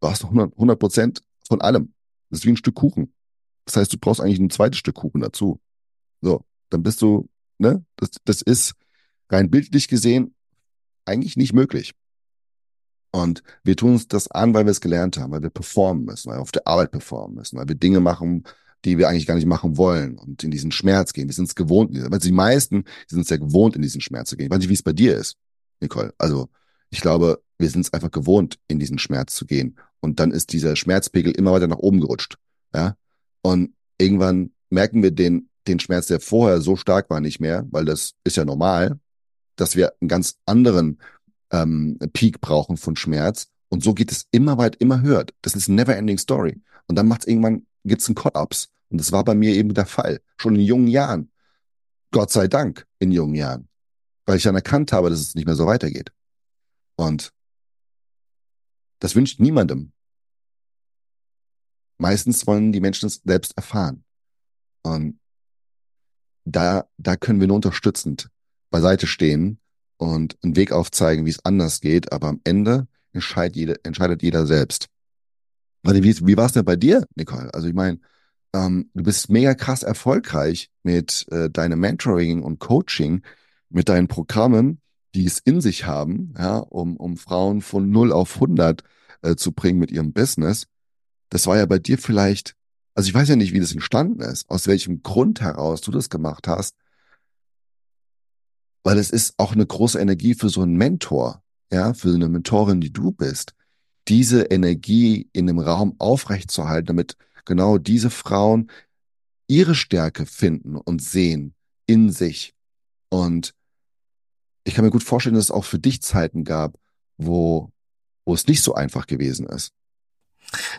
Du hast 100 Prozent von allem. Das ist wie ein Stück Kuchen. Das heißt, du brauchst eigentlich ein zweites Stück Kuchen dazu. So, dann bist du, ne, das, das ist rein bildlich gesehen eigentlich nicht möglich. Und wir tun uns das an, weil wir es gelernt haben, weil wir performen müssen, weil wir auf der Arbeit performen müssen, weil wir Dinge machen, die wir eigentlich gar nicht machen wollen und in diesen Schmerz gehen. Wir sind es gewohnt. Also die meisten sind es ja gewohnt, in diesen Schmerz zu gehen. Ich weiß nicht, wie es bei dir ist, Nicole. Also ich glaube, wir sind es einfach gewohnt, in diesen Schmerz zu gehen. Und dann ist dieser Schmerzpegel immer weiter nach oben gerutscht. Ja. Und irgendwann merken wir den, den Schmerz, der vorher so stark war, nicht mehr, weil das ist ja normal, dass wir einen ganz anderen ähm, Peak brauchen von Schmerz. Und so geht es immer weit, immer höher. Das ist eine never-ending Story. Und dann macht es irgendwann, gibt's einen Cut-Ups. Und das war bei mir eben der Fall. Schon in jungen Jahren. Gott sei Dank in jungen Jahren. Weil ich dann erkannt habe, dass es nicht mehr so weitergeht. Und das wünscht niemandem. Meistens wollen die Menschen es selbst erfahren. Und da, da können wir nur unterstützend beiseite stehen und einen Weg aufzeigen, wie es anders geht. Aber am Ende entscheidet jeder, entscheidet jeder selbst. Also wie, wie war es denn bei dir, Nicole? Also ich meine, ähm, du bist mega krass erfolgreich mit äh, deinem Mentoring und Coaching. mit deinen Programmen, die es in sich haben, ja, um, um Frauen von 0 auf 100 äh, zu bringen mit ihrem Business. Das war ja bei dir vielleicht, also ich weiß ja nicht, wie das entstanden ist, aus welchem Grund heraus du das gemacht hast, weil es ist auch eine große Energie für so einen Mentor, ja, für eine Mentorin, die du bist, diese Energie in dem Raum aufrechtzuerhalten, damit genau diese Frauen ihre Stärke finden und sehen in sich. Und ich kann mir gut vorstellen, dass es auch für dich Zeiten gab, wo, wo es nicht so einfach gewesen ist.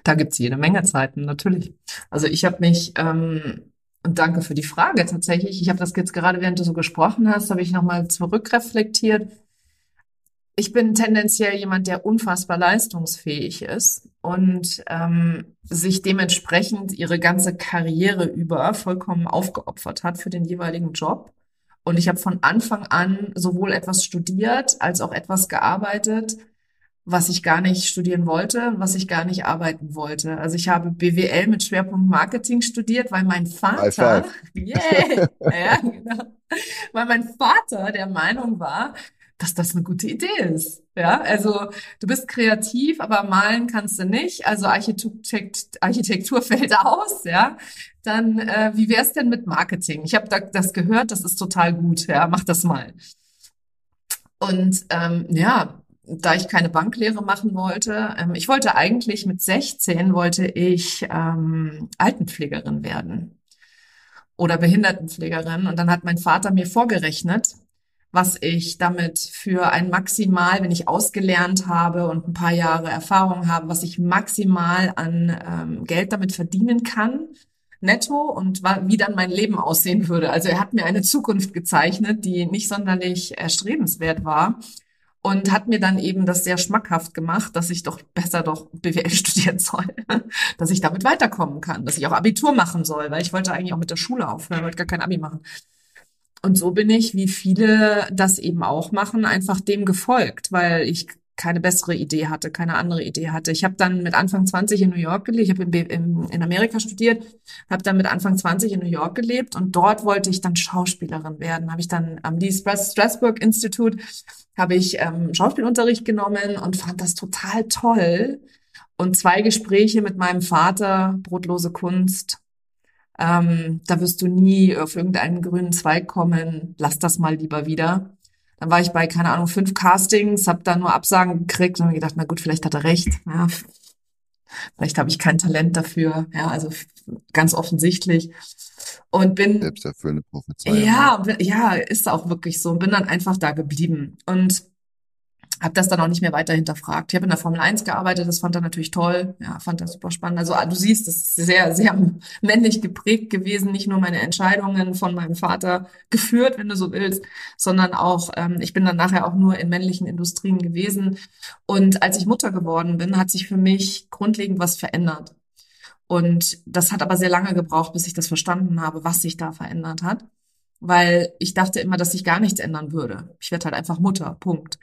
Da gibt's jede Menge Zeiten, natürlich. Also ich habe mich, ähm, und danke für die Frage tatsächlich, ich habe das jetzt gerade, während du so gesprochen hast, habe ich nochmal zurückreflektiert. Ich bin tendenziell jemand, der unfassbar leistungsfähig ist und ähm, sich dementsprechend ihre ganze Karriere über vollkommen aufgeopfert hat für den jeweiligen Job. Und ich habe von Anfang an sowohl etwas studiert als auch etwas gearbeitet, was ich gar nicht studieren wollte, was ich gar nicht arbeiten wollte. Also ich habe BWL mit Schwerpunkt Marketing studiert, weil mein Vater, yeah, ja, genau, weil mein Vater der Meinung war, dass das eine gute Idee ist. Ja, also du bist kreativ, aber malen kannst du nicht. Also Architekt, Architektur fällt aus. Ja, dann äh, wie wär's denn mit Marketing? Ich habe da, das gehört, das ist total gut. Ja, mach das mal. Und ähm, ja, da ich keine Banklehre machen wollte, ähm, ich wollte eigentlich mit 16 wollte ich ähm, Altenpflegerin werden oder Behindertenpflegerin. Und dann hat mein Vater mir vorgerechnet, was ich damit für ein maximal, wenn ich ausgelernt habe und ein paar Jahre Erfahrung habe, was ich maximal an ähm, Geld damit verdienen kann, netto und wie dann mein Leben aussehen würde. Also er hat mir eine Zukunft gezeichnet, die nicht sonderlich erstrebenswert war und hat mir dann eben das sehr schmackhaft gemacht, dass ich doch besser doch BWL studieren soll, dass ich damit weiterkommen kann, dass ich auch Abitur machen soll, weil ich wollte eigentlich auch mit der Schule aufhören, wollte gar kein Abi machen. Und so bin ich, wie viele das eben auch machen, einfach dem gefolgt, weil ich keine bessere Idee hatte, keine andere Idee hatte. Ich habe dann mit Anfang 20 in New York gelebt, ich habe in, in, Amerika studiert, habe dann mit Anfang 20 in New York gelebt und dort wollte ich dann Schauspielerin werden. Habe ich dann am Lee Strasberg Institute habe ich ähm, Schauspielunterricht genommen und fand das total toll. Und zwei Gespräche mit meinem Vater, brotlose Kunst, ähm, da wirst du nie auf irgendeinen grünen Zweig kommen, lass das mal lieber wieder. Dann war ich bei, keine Ahnung, fünf Castings, habe da nur Absagen gekriegt und mir gedacht, na gut, vielleicht hat er recht. Ja, vielleicht habe ich kein Talent dafür. Ja, also ganz offensichtlich. Und bin. Selbsterfüllende Prophezeiung. Ja, ja, ist auch wirklich so. Und bin dann einfach da geblieben. Und habe das dann auch nicht mehr weiter hinterfragt. Ich habe in der Formel 1 gearbeitet, das fand er natürlich toll, ja, fand er super spannend. Also du siehst, das ist sehr, sehr männlich geprägt gewesen, nicht nur meine Entscheidungen von meinem Vater geführt, wenn du so willst, sondern auch, ähm, ich bin dann nachher auch nur in männlichen Industrien gewesen. Und als ich Mutter geworden bin, hat sich für mich grundlegend was verändert. Und das hat aber sehr lange gebraucht, bis ich das verstanden habe, was sich da verändert hat. Weil ich dachte immer, dass sich gar nichts ändern würde. Ich werde halt einfach Mutter. Punkt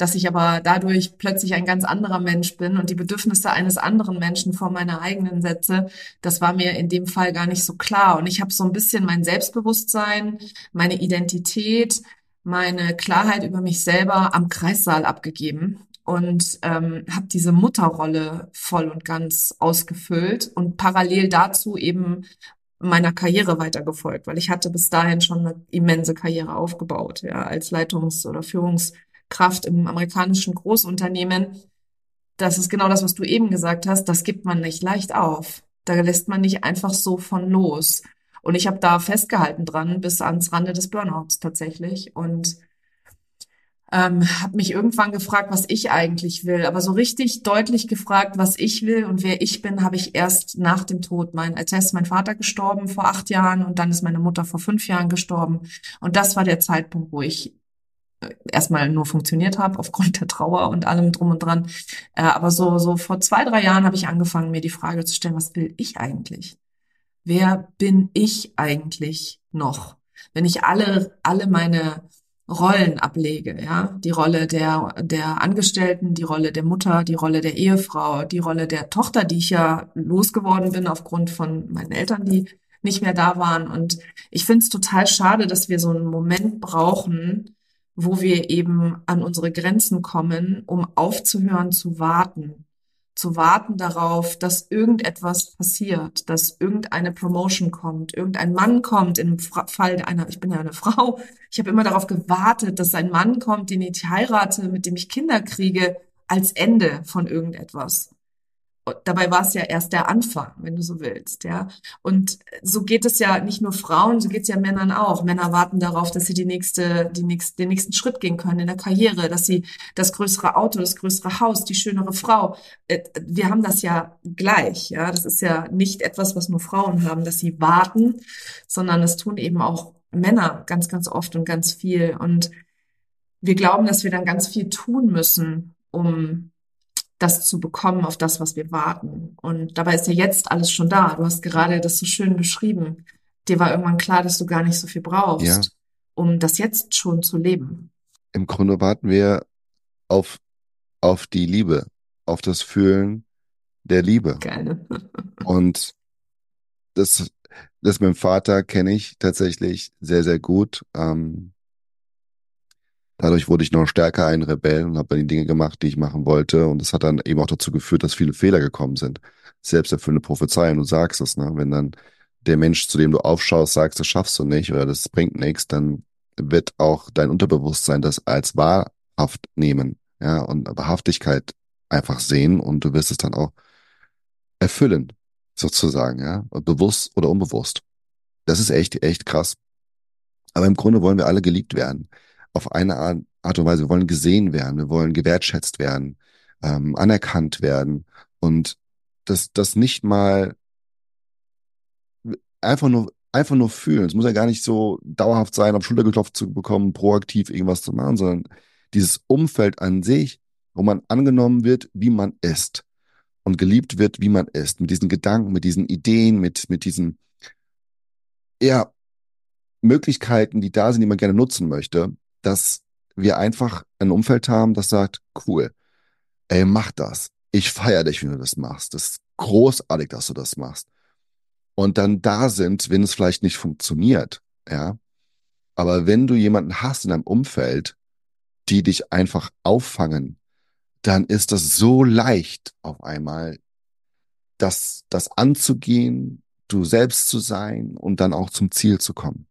dass ich aber dadurch plötzlich ein ganz anderer Mensch bin und die Bedürfnisse eines anderen Menschen vor meine eigenen setze, das war mir in dem Fall gar nicht so klar. Und ich habe so ein bisschen mein Selbstbewusstsein, meine Identität, meine Klarheit über mich selber am Kreissaal abgegeben und ähm, habe diese Mutterrolle voll und ganz ausgefüllt und parallel dazu eben meiner Karriere weitergefolgt, weil ich hatte bis dahin schon eine immense Karriere aufgebaut, ja, als Leitungs- oder Führungs Kraft im amerikanischen Großunternehmen, das ist genau das, was du eben gesagt hast, das gibt man nicht leicht auf. Da lässt man nicht einfach so von los. Und ich habe da festgehalten dran bis ans Rande des Burnouts tatsächlich und ähm, habe mich irgendwann gefragt, was ich eigentlich will. Aber so richtig deutlich gefragt, was ich will und wer ich bin, habe ich erst nach dem Tod. Mein, als ist mein Vater gestorben vor acht Jahren und dann ist meine Mutter vor fünf Jahren gestorben. Und das war der Zeitpunkt, wo ich erstmal nur funktioniert habe aufgrund der Trauer und allem drum und dran. Äh, aber so, so vor zwei, drei Jahren habe ich angefangen, mir die Frage zu stellen, was will ich eigentlich? Wer bin ich eigentlich noch? Wenn ich alle, alle meine Rollen ablege, ja, die Rolle der, der Angestellten, die Rolle der Mutter, die Rolle der Ehefrau, die Rolle der Tochter, die ich ja losgeworden bin aufgrund von meinen Eltern, die nicht mehr da waren. Und ich finde es total schade, dass wir so einen Moment brauchen, wo wir eben an unsere Grenzen kommen, um aufzuhören zu warten. Zu warten darauf, dass irgendetwas passiert, dass irgendeine Promotion kommt, irgendein Mann kommt, im Fall einer, ich bin ja eine Frau, ich habe immer darauf gewartet, dass ein Mann kommt, den ich heirate, mit dem ich Kinder kriege, als Ende von irgendetwas dabei war es ja erst der Anfang, wenn du so willst, ja. Und so geht es ja nicht nur Frauen, so geht es ja Männern auch. Männer warten darauf, dass sie die nächste, die nächste, den nächsten Schritt gehen können in der Karriere, dass sie das größere Auto, das größere Haus, die schönere Frau. Äh, wir haben das ja gleich, ja. Das ist ja nicht etwas, was nur Frauen haben, dass sie warten, sondern das tun eben auch Männer ganz, ganz oft und ganz viel. Und wir glauben, dass wir dann ganz viel tun müssen, um das zu bekommen, auf das, was wir warten. Und dabei ist ja jetzt alles schon da. Du hast gerade das so schön beschrieben. Dir war irgendwann klar, dass du gar nicht so viel brauchst, ja. um das jetzt schon zu leben. Im Grunde warten wir auf, auf die Liebe, auf das Fühlen der Liebe. Geil. Und das, das mit dem Vater kenne ich tatsächlich sehr, sehr gut. Ähm, Dadurch wurde ich noch stärker ein Rebell und habe dann die Dinge gemacht, die ich machen wollte. Und das hat dann eben auch dazu geführt, dass viele Fehler gekommen sind. Selbsterfüllende Prophezeiung, du sagst es, ne? Wenn dann der Mensch, zu dem du aufschaust, sagst, das schaffst du nicht oder das bringt nichts, dann wird auch dein Unterbewusstsein das als wahrhaft nehmen, ja, und Wahrhaftigkeit einfach sehen und du wirst es dann auch erfüllen, sozusagen, ja, bewusst oder unbewusst. Das ist echt, echt krass. Aber im Grunde wollen wir alle geliebt werden auf eine Art, Art und Weise. Wir wollen gesehen werden, wir wollen gewertschätzt werden, ähm, anerkannt werden und das, das nicht mal einfach nur einfach nur fühlen. Es muss ja gar nicht so dauerhaft sein, auf Schulter geklopft zu bekommen, proaktiv irgendwas zu machen, sondern dieses Umfeld an sich, wo man angenommen wird, wie man ist und geliebt wird, wie man ist, mit diesen Gedanken, mit diesen Ideen, mit mit diesen ja Möglichkeiten, die da sind, die man gerne nutzen möchte dass wir einfach ein Umfeld haben, das sagt, cool, ey, mach das. Ich feiere dich, wenn du das machst. Das ist großartig, dass du das machst. Und dann da sind, wenn es vielleicht nicht funktioniert, ja. Aber wenn du jemanden hast in deinem Umfeld, die dich einfach auffangen, dann ist das so leicht auf einmal, das, das anzugehen, du selbst zu sein und dann auch zum Ziel zu kommen.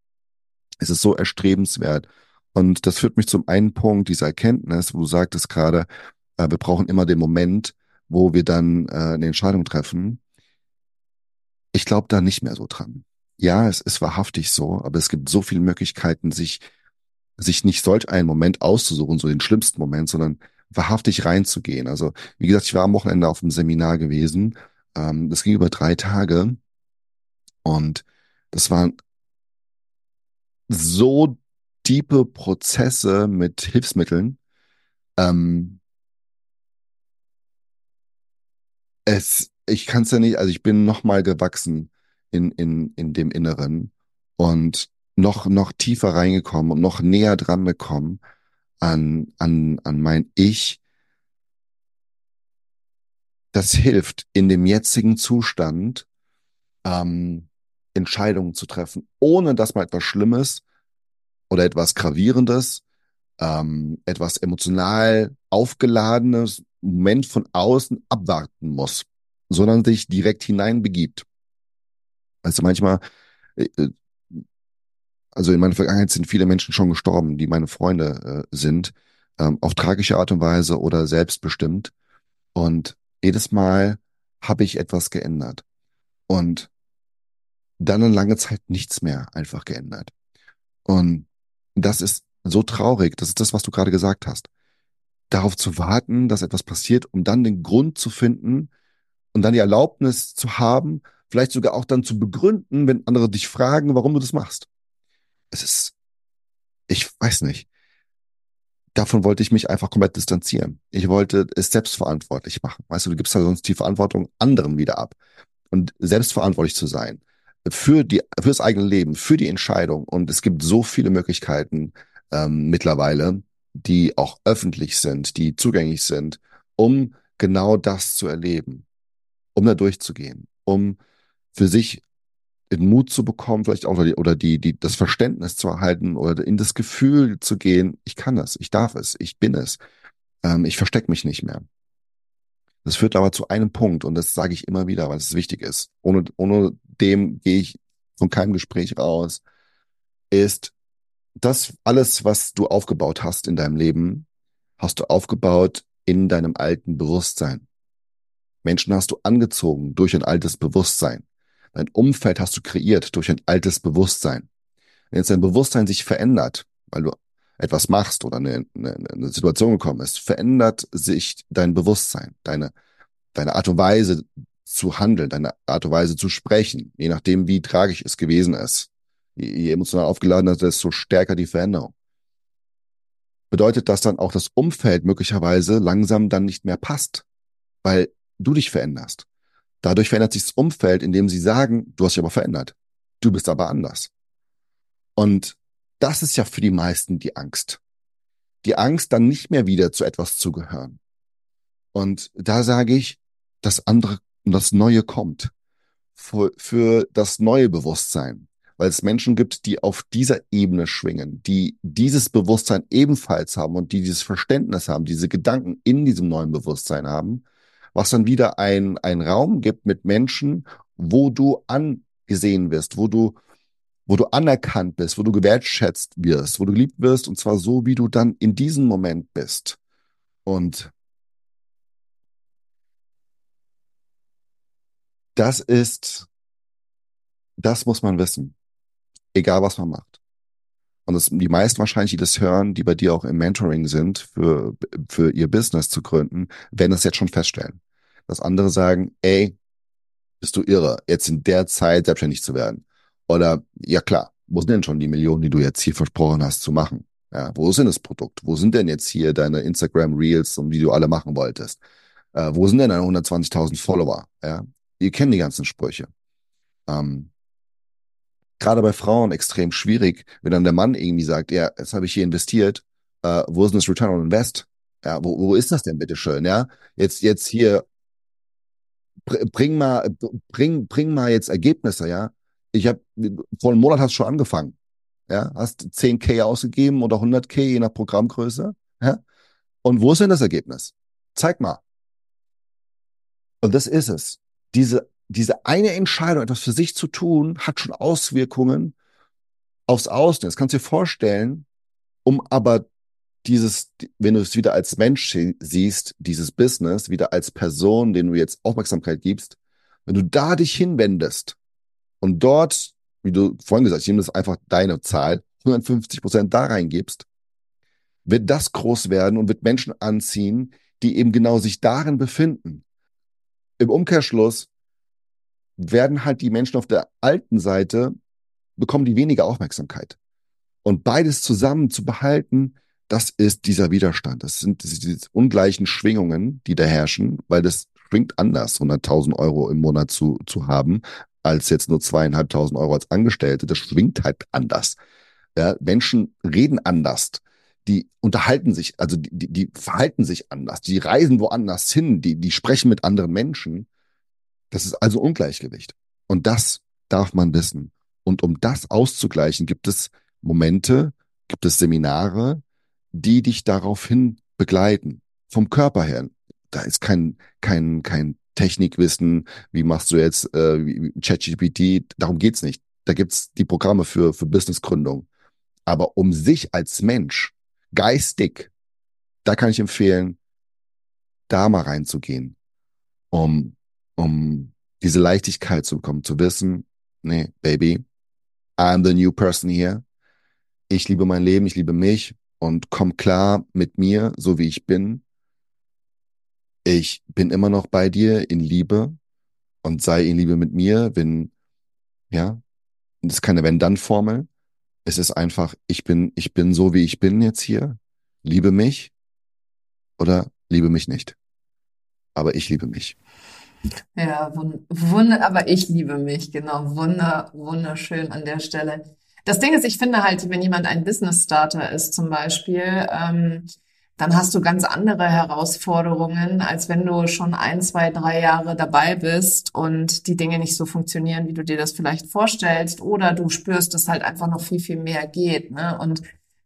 Es ist so erstrebenswert. Und das führt mich zum einen Punkt, dieser Erkenntnis, wo du sagtest gerade, äh, wir brauchen immer den Moment, wo wir dann äh, eine Entscheidung treffen. Ich glaube da nicht mehr so dran. Ja, es ist wahrhaftig so, aber es gibt so viele Möglichkeiten, sich, sich nicht solch einen Moment auszusuchen, so den schlimmsten Moment, sondern wahrhaftig reinzugehen. Also, wie gesagt, ich war am Wochenende auf einem Seminar gewesen. Ähm, das ging über drei Tage. Und das war so tiefe Prozesse mit Hilfsmitteln. Ähm, es, ich kann es ja nicht, also ich bin noch mal gewachsen in, in, in dem Inneren und noch, noch tiefer reingekommen und noch näher dran gekommen an, an, an mein Ich. Das hilft in dem jetzigen Zustand, ähm, Entscheidungen zu treffen, ohne dass mal etwas Schlimmes oder etwas Gravierendes, ähm, etwas emotional aufgeladenes Moment von außen abwarten muss, sondern sich direkt hineinbegibt. Also manchmal, äh, äh, also in meiner Vergangenheit sind viele Menschen schon gestorben, die meine Freunde äh, sind, ähm, auf tragische Art und Weise oder selbstbestimmt. Und jedes Mal habe ich etwas geändert. Und dann eine lange Zeit nichts mehr einfach geändert. Und das ist so traurig. Das ist das, was du gerade gesagt hast. Darauf zu warten, dass etwas passiert, um dann den Grund zu finden und dann die Erlaubnis zu haben, vielleicht sogar auch dann zu begründen, wenn andere dich fragen, warum du das machst. Es ist, ich weiß nicht. Davon wollte ich mich einfach komplett distanzieren. Ich wollte es selbstverantwortlich machen. Weißt du, du gibst ja sonst die Verantwortung anderen wieder ab. Und selbstverantwortlich zu sein, für die fürs eigene Leben, für die Entscheidung. Und es gibt so viele Möglichkeiten ähm, mittlerweile, die auch öffentlich sind, die zugänglich sind, um genau das zu erleben, um da durchzugehen, um für sich den Mut zu bekommen, vielleicht auch oder, die, die, die, das Verständnis zu erhalten oder in das Gefühl zu gehen, ich kann das, ich darf es, ich bin es, ähm, ich verstecke mich nicht mehr. Das führt aber zu einem Punkt und das sage ich immer wieder, weil es wichtig ist. Ohne, ohne dem gehe ich von keinem Gespräch raus, ist, das alles, was du aufgebaut hast in deinem Leben, hast du aufgebaut in deinem alten Bewusstsein. Menschen hast du angezogen durch ein altes Bewusstsein. Dein Umfeld hast du kreiert durch ein altes Bewusstsein. Wenn jetzt dein Bewusstsein sich verändert, weil du etwas machst oder eine, eine, eine Situation gekommen ist, verändert sich dein Bewusstsein, deine, deine Art und Weise zu handeln, deine Art und Weise zu sprechen, je nachdem, wie tragisch es gewesen ist. Je, je emotional aufgeladen ist, desto stärker die Veränderung. Bedeutet das dann auch das Umfeld möglicherweise langsam dann nicht mehr passt, weil du dich veränderst. Dadurch verändert sich das Umfeld, indem sie sagen, du hast dich aber verändert. Du bist aber anders. Und das ist ja für die meisten die Angst. Die Angst, dann nicht mehr wieder zu etwas zu gehören. Und da sage ich, das andere, das Neue kommt. Für, für das neue Bewusstsein. Weil es Menschen gibt, die auf dieser Ebene schwingen, die dieses Bewusstsein ebenfalls haben und die dieses Verständnis haben, diese Gedanken in diesem neuen Bewusstsein haben was dann wieder ein, ein Raum gibt mit Menschen, wo du angesehen wirst, wo du, wo du anerkannt bist, wo du gewertschätzt wirst, wo du geliebt wirst und zwar so, wie du dann in diesem Moment bist. Und das ist, das muss man wissen, egal was man macht. Und das, die meisten wahrscheinlich, die das hören, die bei dir auch im Mentoring sind, für, für ihr Business zu gründen, werden es jetzt schon feststellen. Dass andere sagen, ey, bist du irre, jetzt in der Zeit selbstständig zu werden. Oder, ja klar, wo sind denn schon die Millionen, die du jetzt hier versprochen hast zu machen? Ja, wo ist denn das Produkt? Wo sind denn jetzt hier deine Instagram Reels, um die du alle machen wolltest? Äh, wo sind denn deine 120.000 Follower? Ja, ihr kennt die ganzen Sprüche. Ähm, gerade bei Frauen extrem schwierig, wenn dann der Mann irgendwie sagt, ja, jetzt habe ich hier investiert, äh, wo ist denn das Return on Invest? Ja, wo, wo ist das denn bitte schön? Ja, jetzt, jetzt hier, bring mal, bring, bring mal jetzt Ergebnisse, ja. Ich habe, vor einem Monat hast du schon angefangen. Ja, hast 10k ausgegeben oder 100k je nach Programmgröße. Ja? Und wo ist denn das Ergebnis? Zeig mal. Und das ist es. Diese diese eine Entscheidung, etwas für sich zu tun, hat schon Auswirkungen aufs Außen. Das kannst du dir vorstellen, um aber dieses, wenn du es wieder als Mensch siehst, dieses Business, wieder als Person, den du jetzt Aufmerksamkeit gibst, wenn du da dich hinwendest und dort, wie du vorhin gesagt hast, ich nehme das einfach deine Zahl, 150 Prozent da reingibst, wird das groß werden und wird Menschen anziehen, die eben genau sich darin befinden. Im Umkehrschluss werden halt die Menschen auf der alten Seite, bekommen die weniger Aufmerksamkeit. Und beides zusammen zu behalten, das ist dieser Widerstand. Das sind diese ungleichen Schwingungen, die da herrschen, weil das schwingt anders, 100.000 Euro im Monat zu, zu haben, als jetzt nur zweieinhalbtausend Euro als Angestellte. Das schwingt halt anders. Ja, Menschen reden anders. Die unterhalten sich, also die, die verhalten sich anders. Die reisen woanders hin. Die, die sprechen mit anderen Menschen. Das ist also Ungleichgewicht. Und das darf man wissen. Und um das auszugleichen, gibt es Momente, gibt es Seminare, die dich daraufhin begleiten. Vom Körper her. Da ist kein, kein, kein Technikwissen, wie machst du jetzt äh, ChatGPT, darum geht's nicht. Da gibt's die Programme für, für Businessgründung. Aber um sich als Mensch, geistig, da kann ich empfehlen, da mal reinzugehen, um um diese Leichtigkeit zu bekommen, zu wissen, nee, Baby, I'm the new person here. Ich liebe mein Leben, ich liebe mich und komm klar mit mir, so wie ich bin. Ich bin immer noch bei dir in Liebe und sei in Liebe mit mir, wenn, ja, das ist keine Wenn-Dann-Formel. Es ist einfach, ich bin, ich bin so, wie ich bin jetzt hier. Liebe mich oder liebe mich nicht. Aber ich liebe mich. Ja, wunder, aber ich liebe mich, genau, wunder, wunderschön an der Stelle. Das Ding ist, ich finde halt, wenn jemand ein Business Starter ist zum Beispiel, ähm, dann hast du ganz andere Herausforderungen, als wenn du schon ein, zwei, drei Jahre dabei bist und die Dinge nicht so funktionieren, wie du dir das vielleicht vorstellst, oder du spürst, dass halt einfach noch viel, viel mehr geht. Ne? Und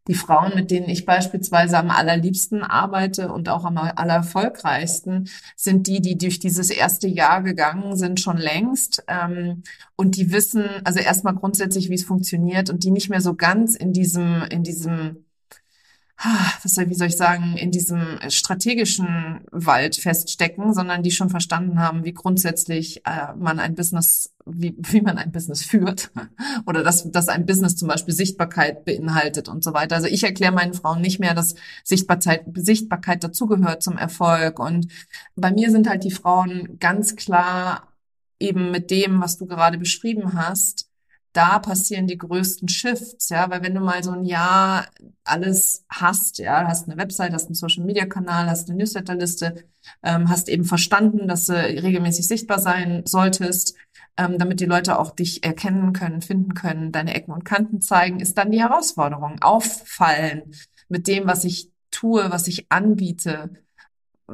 die Frauen, mit denen ich beispielsweise am allerliebsten arbeite und auch am allererfolgreichsten, sind die, die durch dieses erste Jahr gegangen sind, schon längst ähm, und die wissen, also erstmal grundsätzlich, wie es funktioniert und die nicht mehr so ganz in diesem, in diesem soll, wie soll ich sagen, in diesem strategischen Wald feststecken, sondern die schon verstanden haben, wie grundsätzlich äh, man ein Business, wie, wie man ein Business führt oder dass, dass ein Business zum Beispiel Sichtbarkeit beinhaltet und so weiter. Also ich erkläre meinen Frauen nicht mehr, dass Sichtbarkeit, Sichtbarkeit dazugehört zum Erfolg. Und bei mir sind halt die Frauen ganz klar eben mit dem, was du gerade beschrieben hast, da passieren die größten Shifts, ja, weil wenn du mal so ein Jahr alles hast, ja, hast eine Website, hast einen Social Media Kanal, hast eine Newsletterliste, ähm, hast eben verstanden, dass du regelmäßig sichtbar sein solltest, ähm, damit die Leute auch dich erkennen können, finden können, deine Ecken und Kanten zeigen, ist dann die Herausforderung. Auffallen mit dem, was ich tue, was ich anbiete,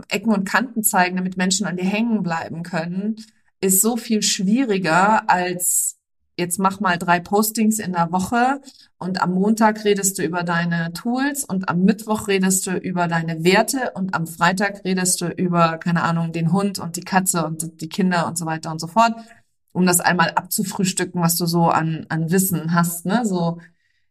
Ecken und Kanten zeigen, damit Menschen an dir hängen bleiben können, ist so viel schwieriger als jetzt mach mal drei Postings in der Woche und am Montag redest du über deine Tools und am Mittwoch redest du über deine Werte und am Freitag redest du über, keine Ahnung, den Hund und die Katze und die Kinder und so weiter und so fort, um das einmal abzufrühstücken, was du so an, an Wissen hast, ne, so,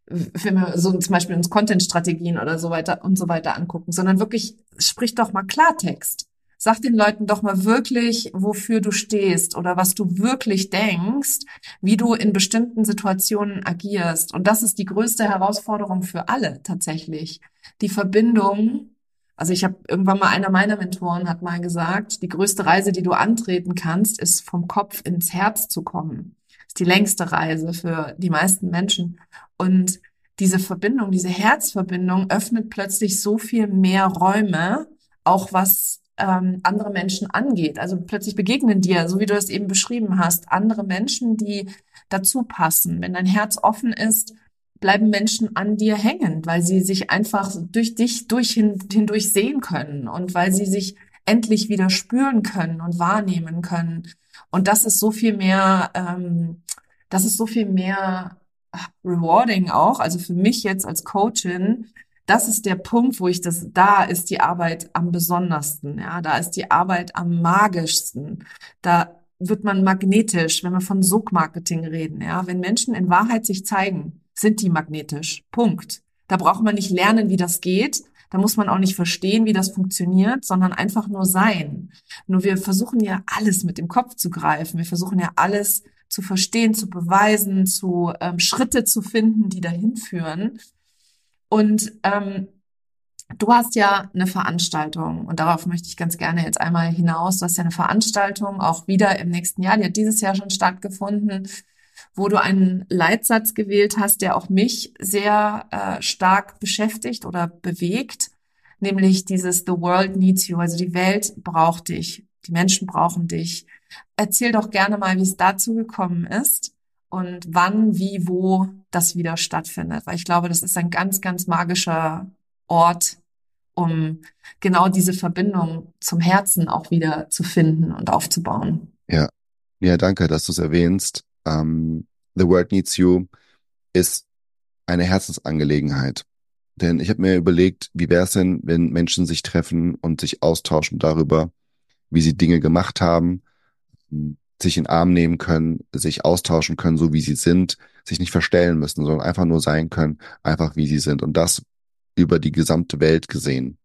wenn wir so zum Beispiel uns Content-Strategien oder so weiter und so weiter angucken, sondern wirklich, sprich doch mal Klartext. Sag den Leuten doch mal wirklich, wofür du stehst oder was du wirklich denkst, wie du in bestimmten Situationen agierst. Und das ist die größte Herausforderung für alle tatsächlich. Die Verbindung. Also ich habe irgendwann mal einer meiner Mentoren hat mal gesagt, die größte Reise, die du antreten kannst, ist vom Kopf ins Herz zu kommen. Das ist die längste Reise für die meisten Menschen. Und diese Verbindung, diese Herzverbindung öffnet plötzlich so viel mehr Räume, auch was ähm, andere Menschen angeht. Also plötzlich begegnen dir, so wie du es eben beschrieben hast, andere Menschen, die dazu passen. Wenn dein Herz offen ist, bleiben Menschen an dir hängen, weil sie sich einfach durch dich durch hin, hindurch sehen können und weil sie sich endlich wieder spüren können und wahrnehmen können. Und das ist so viel mehr, ähm, das ist so viel mehr rewarding auch, also für mich jetzt als Coachin, das ist der Punkt, wo ich das, da ist die Arbeit am besondersten, ja, da ist die Arbeit am magischsten. Da wird man magnetisch, wenn wir von Sog-Marketing reden, ja. Wenn Menschen in Wahrheit sich zeigen, sind die magnetisch. Punkt. Da braucht man nicht lernen, wie das geht. Da muss man auch nicht verstehen, wie das funktioniert, sondern einfach nur sein. Nur wir versuchen ja alles mit dem Kopf zu greifen. Wir versuchen ja alles zu verstehen, zu beweisen, zu ähm, Schritte zu finden, die dahin führen. Und ähm, du hast ja eine Veranstaltung und darauf möchte ich ganz gerne jetzt einmal hinaus. Du hast ja eine Veranstaltung auch wieder im nächsten Jahr, die hat dieses Jahr schon stattgefunden, wo du einen Leitsatz gewählt hast, der auch mich sehr äh, stark beschäftigt oder bewegt, nämlich dieses The World Needs You, also die Welt braucht dich, die Menschen brauchen dich. Erzähl doch gerne mal, wie es dazu gekommen ist und wann, wie, wo das wieder stattfindet. Weil ich glaube, das ist ein ganz, ganz magischer Ort, um genau diese Verbindung zum Herzen auch wieder zu finden und aufzubauen. Ja, ja, danke, dass du es erwähnst. Um, ähm, The World Needs You ist eine Herzensangelegenheit. Denn ich habe mir überlegt, wie wäre es denn, wenn Menschen sich treffen und sich austauschen darüber, wie sie Dinge gemacht haben, sich in den Arm nehmen können, sich austauschen können, so wie sie sind, sich nicht verstellen müssen, sondern einfach nur sein können, einfach wie sie sind. Und das über die gesamte Welt gesehen.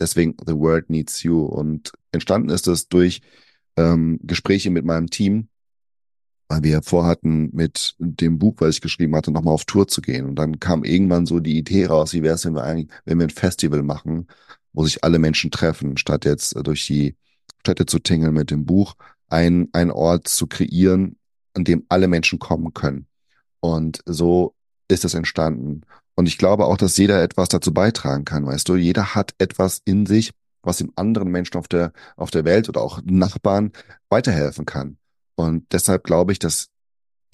Deswegen The World Needs You. Und entstanden ist es durch ähm, Gespräche mit meinem Team, weil wir vorhatten, mit dem Buch, was ich geschrieben hatte, nochmal auf Tour zu gehen. Und dann kam irgendwann so die Idee raus, wie wäre es, wenn wenn wir ein Festival machen, wo sich alle Menschen treffen, statt jetzt durch die Städte zu tingeln mit dem Buch, ein, ein Ort zu kreieren, an dem alle Menschen kommen können. Und so ist es entstanden. Und ich glaube auch, dass jeder etwas dazu beitragen kann, weißt du? Jeder hat etwas in sich, was dem anderen Menschen auf der, auf der Welt oder auch Nachbarn weiterhelfen kann. Und deshalb glaube ich, dass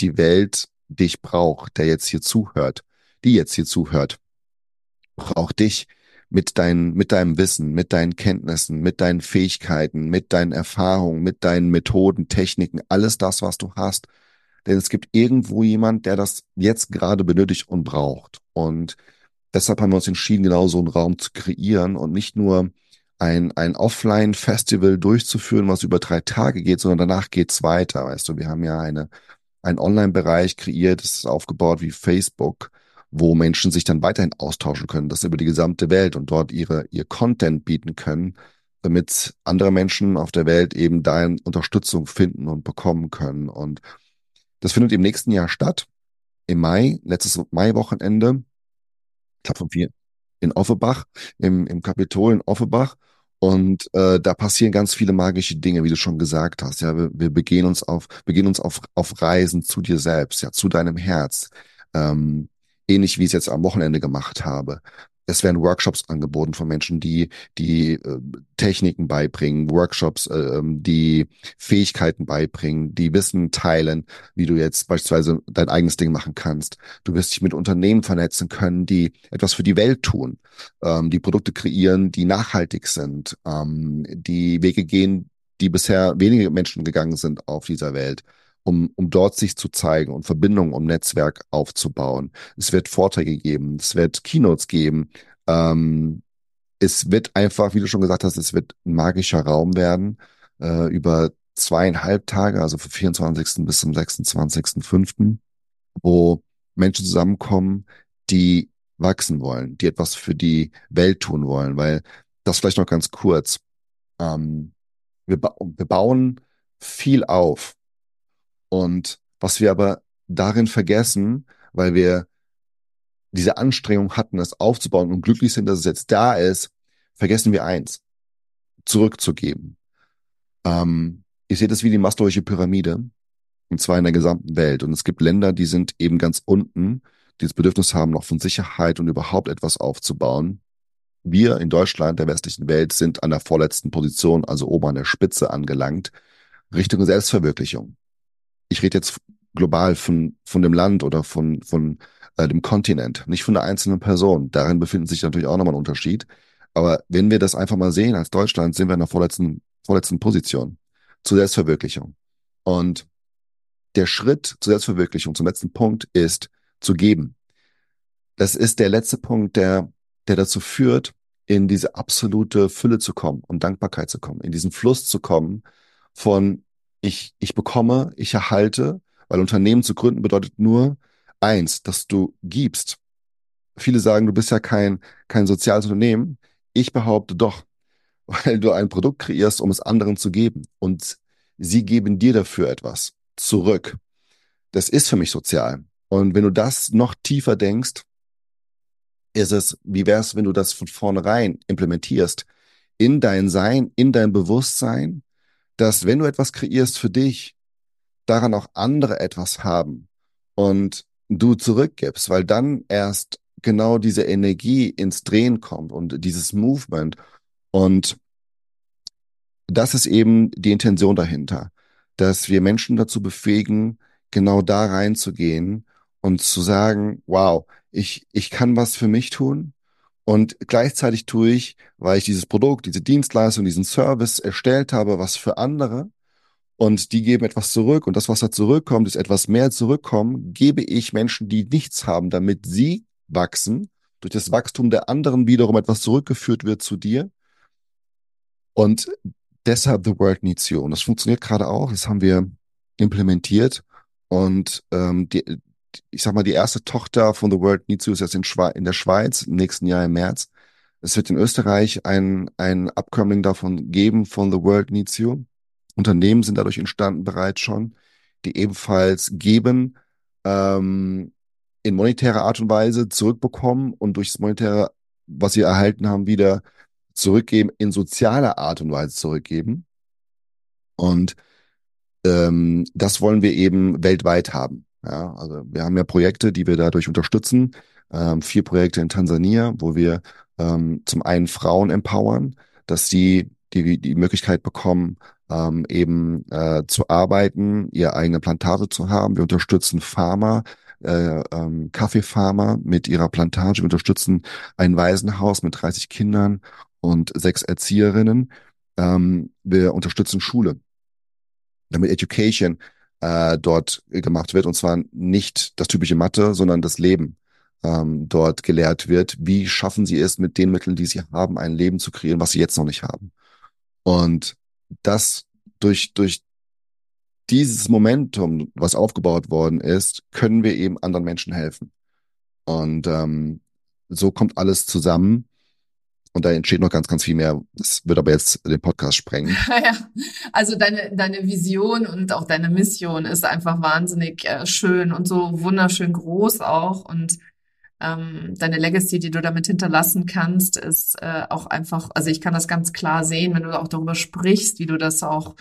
die Welt dich braucht, der jetzt hier zuhört, die jetzt hier zuhört, braucht dich, mit deinen, mit deinem Wissen, mit deinen Kenntnissen, mit deinen Fähigkeiten, mit deinen Erfahrungen, mit deinen Methoden, Techniken, alles das, was du hast. Denn es gibt irgendwo jemand, der das jetzt gerade benötigt und braucht. Und deshalb haben wir uns entschieden, genau so einen Raum zu kreieren und nicht nur ein, ein Offline-Festival durchzuführen, was über drei Tage geht, sondern danach geht's weiter. Weißt du, wir haben ja eine, einen Online-Bereich kreiert, das ist aufgebaut wie Facebook, wo Menschen sich dann weiterhin austauschen können, das über die gesamte Welt und dort ihre, ihr Content bieten können, damit andere Menschen auf der Welt eben dahin Unterstützung finden und bekommen können. Und das findet im nächsten Jahr statt, im Mai, letztes Mai-Wochenende, ich glaube vom vier, in Offenbach, im, im Kapitol in Offenbach. Und äh, da passieren ganz viele magische Dinge, wie du schon gesagt hast. Ja, wir, wir begehen uns auf, begehen uns auf, auf Reisen zu dir selbst, ja, zu deinem Herz. Ähm, ähnlich wie ich es jetzt am Wochenende gemacht habe. Es werden Workshops angeboten von Menschen, die die äh, Techniken beibringen, Workshops, äh, die Fähigkeiten beibringen, die Wissen teilen, wie du jetzt beispielsweise dein eigenes Ding machen kannst. Du wirst dich mit Unternehmen vernetzen können, die etwas für die Welt tun, ähm, die Produkte kreieren, die nachhaltig sind, ähm, die Wege gehen, die bisher wenige Menschen gegangen sind auf dieser Welt um, um dort sich zu zeigen und Verbindungen um Netzwerk aufzubauen. Es wird Vorträge geben, es wird Keynotes geben. Ähm, es wird einfach, wie du schon gesagt hast, es wird ein magischer Raum werden äh, über zweieinhalb Tage, also vom 24. bis zum 26.05., wo Menschen zusammenkommen, die wachsen wollen, die etwas für die Welt tun wollen, weil das vielleicht noch ganz kurz. Ähm, wir, ba wir bauen viel auf und was wir aber darin vergessen, weil wir diese Anstrengung hatten, es aufzubauen und glücklich sind, dass es jetzt da ist, vergessen wir eins, zurückzugeben. Ähm, ich sehe das wie die Maslow'sche Pyramide, und zwar in der gesamten Welt. Und es gibt Länder, die sind eben ganz unten, die das Bedürfnis haben, noch von Sicherheit und überhaupt etwas aufzubauen. Wir in Deutschland, der westlichen Welt, sind an der vorletzten Position, also oben an der Spitze angelangt, Richtung Selbstverwirklichung ich rede jetzt global von, von dem Land oder von, von äh, dem Kontinent, nicht von der einzelnen Person. Darin befindet sich natürlich auch nochmal ein Unterschied. Aber wenn wir das einfach mal sehen als Deutschland, sind wir in der vorletzten, vorletzten Position zur Selbstverwirklichung. Und der Schritt zur Selbstverwirklichung, zum letzten Punkt, ist zu geben. Das ist der letzte Punkt, der, der dazu führt, in diese absolute Fülle zu kommen und Dankbarkeit zu kommen, in diesen Fluss zu kommen von ich, ich bekomme, ich erhalte, weil Unternehmen zu gründen bedeutet nur eins, dass du gibst. Viele sagen, du bist ja kein, kein soziales Unternehmen. Ich behaupte doch, weil du ein Produkt kreierst, um es anderen zu geben. Und sie geben dir dafür etwas zurück. Das ist für mich sozial. Und wenn du das noch tiefer denkst, ist es, wie wär's, wenn du das von vornherein implementierst in dein Sein, in dein Bewusstsein, dass wenn du etwas kreierst für dich, daran auch andere etwas haben und du zurückgibst, weil dann erst genau diese Energie ins Drehen kommt und dieses Movement. Und das ist eben die Intention dahinter, dass wir Menschen dazu befähigen, genau da reinzugehen und zu sagen, wow, ich, ich kann was für mich tun und gleichzeitig tue ich, weil ich dieses Produkt, diese Dienstleistung, diesen Service erstellt habe, was für andere. Und die geben etwas zurück. Und das, was da zurückkommt, ist etwas mehr zurückkommen, gebe ich Menschen, die nichts haben, damit sie wachsen. Durch das Wachstum der anderen wiederum etwas zurückgeführt wird zu dir. Und deshalb The World Needs You. Und das funktioniert gerade auch. Das haben wir implementiert. Und ähm, die, ich sag mal, die erste Tochter von The World Needs You ist jetzt in, Schwe in der Schweiz, im nächsten Jahr im März. Es wird in Österreich ein, ein Upcoming davon geben von The World Needs You. Unternehmen sind dadurch entstanden bereits schon, die ebenfalls geben, ähm, in monetärer Art und Weise zurückbekommen und durch das monetäre, was sie erhalten haben, wieder zurückgeben, in sozialer Art und Weise zurückgeben. Und ähm, das wollen wir eben weltweit haben. Ja, also wir haben ja Projekte, die wir dadurch unterstützen. Ähm, vier Projekte in Tansania, wo wir ähm, zum einen Frauen empowern, dass sie die, die Möglichkeit bekommen, ähm, eben äh, zu arbeiten, ihre eigene Plantage zu haben. Wir unterstützen Farmer, äh, ähm, Kaffeefarmer mit ihrer Plantage. Wir unterstützen ein Waisenhaus mit 30 Kindern und sechs Erzieherinnen. Ähm, wir unterstützen Schule, damit Education äh, dort gemacht wird. Und zwar nicht das typische Mathe, sondern das Leben ähm, dort gelehrt wird. Wie schaffen sie es, mit den Mitteln, die sie haben, ein Leben zu kreieren, was sie jetzt noch nicht haben? Und das durch, durch dieses Momentum, was aufgebaut worden ist, können wir eben anderen Menschen helfen. Und ähm, so kommt alles zusammen. Und da entsteht noch ganz, ganz viel mehr. Das wird aber jetzt den Podcast sprengen. ja, also deine, deine Vision und auch deine Mission ist einfach wahnsinnig äh, schön und so wunderschön groß auch. Und ähm, deine Legacy, die du damit hinterlassen kannst, ist äh, auch einfach, also ich kann das ganz klar sehen, wenn du auch darüber sprichst, wie du das auch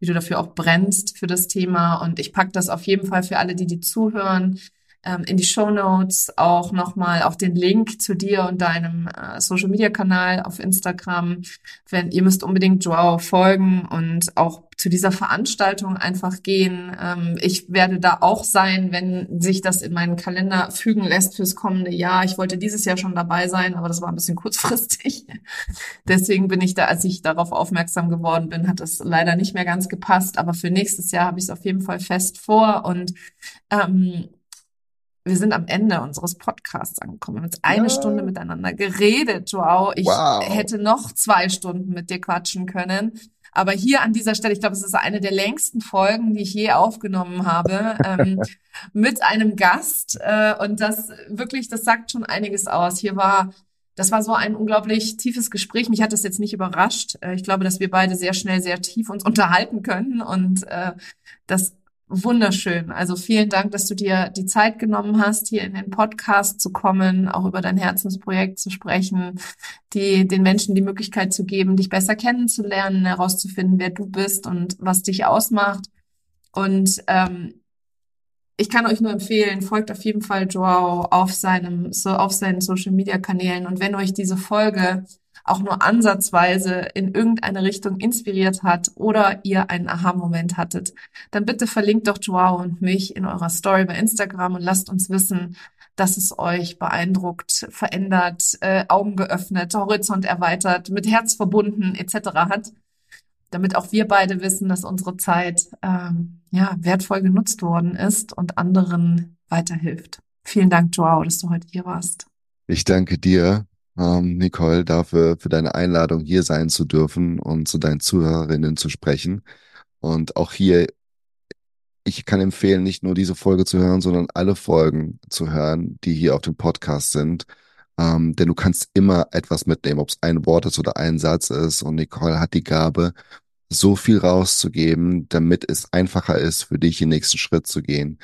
wie du dafür auch brennst für das Thema. Und ich pack das auf jeden Fall für alle, die die zuhören, ähm, in die Show Notes auch nochmal auch den Link zu dir und deinem äh, Social Media Kanal auf Instagram. Wenn ihr müsst unbedingt Joao folgen und auch zu dieser Veranstaltung einfach gehen. Ähm, ich werde da auch sein, wenn sich das in meinen Kalender fügen lässt fürs kommende Jahr. Ich wollte dieses Jahr schon dabei sein, aber das war ein bisschen kurzfristig. Deswegen bin ich da, als ich darauf aufmerksam geworden bin, hat das leider nicht mehr ganz gepasst. Aber für nächstes Jahr habe ich es auf jeden Fall fest vor und ähm, wir sind am Ende unseres Podcasts angekommen. Wir haben jetzt eine ja. Stunde miteinander geredet, Joao. Ich wow. hätte noch zwei Stunden mit dir quatschen können. Aber hier an dieser Stelle, ich glaube, es ist eine der längsten Folgen, die ich je aufgenommen habe, ähm, mit einem Gast. Äh, und das wirklich, das sagt schon einiges aus. Hier war, das war so ein unglaublich tiefes Gespräch. Mich hat das jetzt nicht überrascht. Äh, ich glaube, dass wir beide sehr schnell, sehr tief uns unterhalten können und äh, das wunderschön. Also vielen Dank, dass du dir die Zeit genommen hast, hier in den Podcast zu kommen, auch über dein Herzensprojekt zu sprechen, die, den Menschen die Möglichkeit zu geben, dich besser kennenzulernen, herauszufinden, wer du bist und was dich ausmacht. Und ähm, ich kann euch nur empfehlen, folgt auf jeden Fall Joao auf seinem, so auf seinen Social Media Kanälen. Und wenn euch diese Folge auch nur ansatzweise in irgendeine Richtung inspiriert hat oder ihr einen Aha-Moment hattet, dann bitte verlinkt doch Joao und mich in eurer Story bei Instagram und lasst uns wissen, dass es euch beeindruckt, verändert, äh, Augen geöffnet, Horizont erweitert, mit Herz verbunden etc. hat, damit auch wir beide wissen, dass unsere Zeit ähm, ja wertvoll genutzt worden ist und anderen weiterhilft. Vielen Dank, Joao, dass du heute hier warst. Ich danke dir ähm, Nicole, dafür für deine Einladung hier sein zu dürfen und zu deinen Zuhörerinnen zu sprechen. Und auch hier, ich kann empfehlen, nicht nur diese Folge zu hören, sondern alle Folgen zu hören, die hier auf dem Podcast sind. Ähm, denn du kannst immer etwas mitnehmen, ob es ein Wort ist oder ein Satz ist. Und Nicole hat die Gabe, so viel rauszugeben, damit es einfacher ist, für dich den nächsten Schritt zu gehen.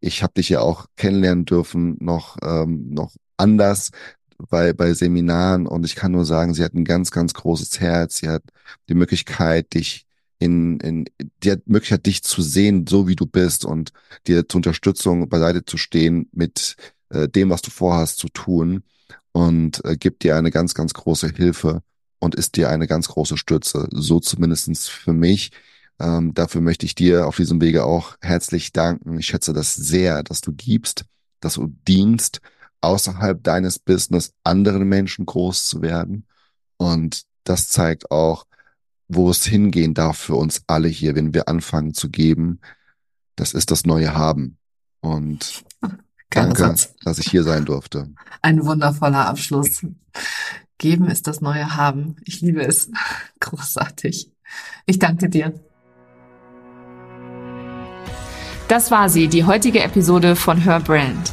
Ich habe dich ja auch kennenlernen dürfen, noch, ähm, noch anders, bei, bei Seminaren und ich kann nur sagen, sie hat ein ganz, ganz großes Herz. Sie hat die Möglichkeit, dich in, in, die hat Möglichkeit, dich zu sehen, so wie du bist und dir zur Unterstützung beiseite zu stehen mit äh, dem, was du vorhast zu tun und äh, gibt dir eine ganz, ganz große Hilfe und ist dir eine ganz große Stütze. So zumindestens für mich. Ähm, dafür möchte ich dir auf diesem Wege auch herzlich danken. Ich schätze das sehr, dass du gibst, dass du dienst außerhalb deines Business anderen Menschen groß zu werden. Und das zeigt auch, wo es hingehen darf für uns alle hier, wenn wir anfangen zu geben. Das ist das neue Haben. Und danke, Satz. dass ich hier sein durfte. Ein wundervoller Abschluss. Geben ist das neue Haben. Ich liebe es. Großartig. Ich danke dir. Das war sie, die heutige Episode von Her Brand.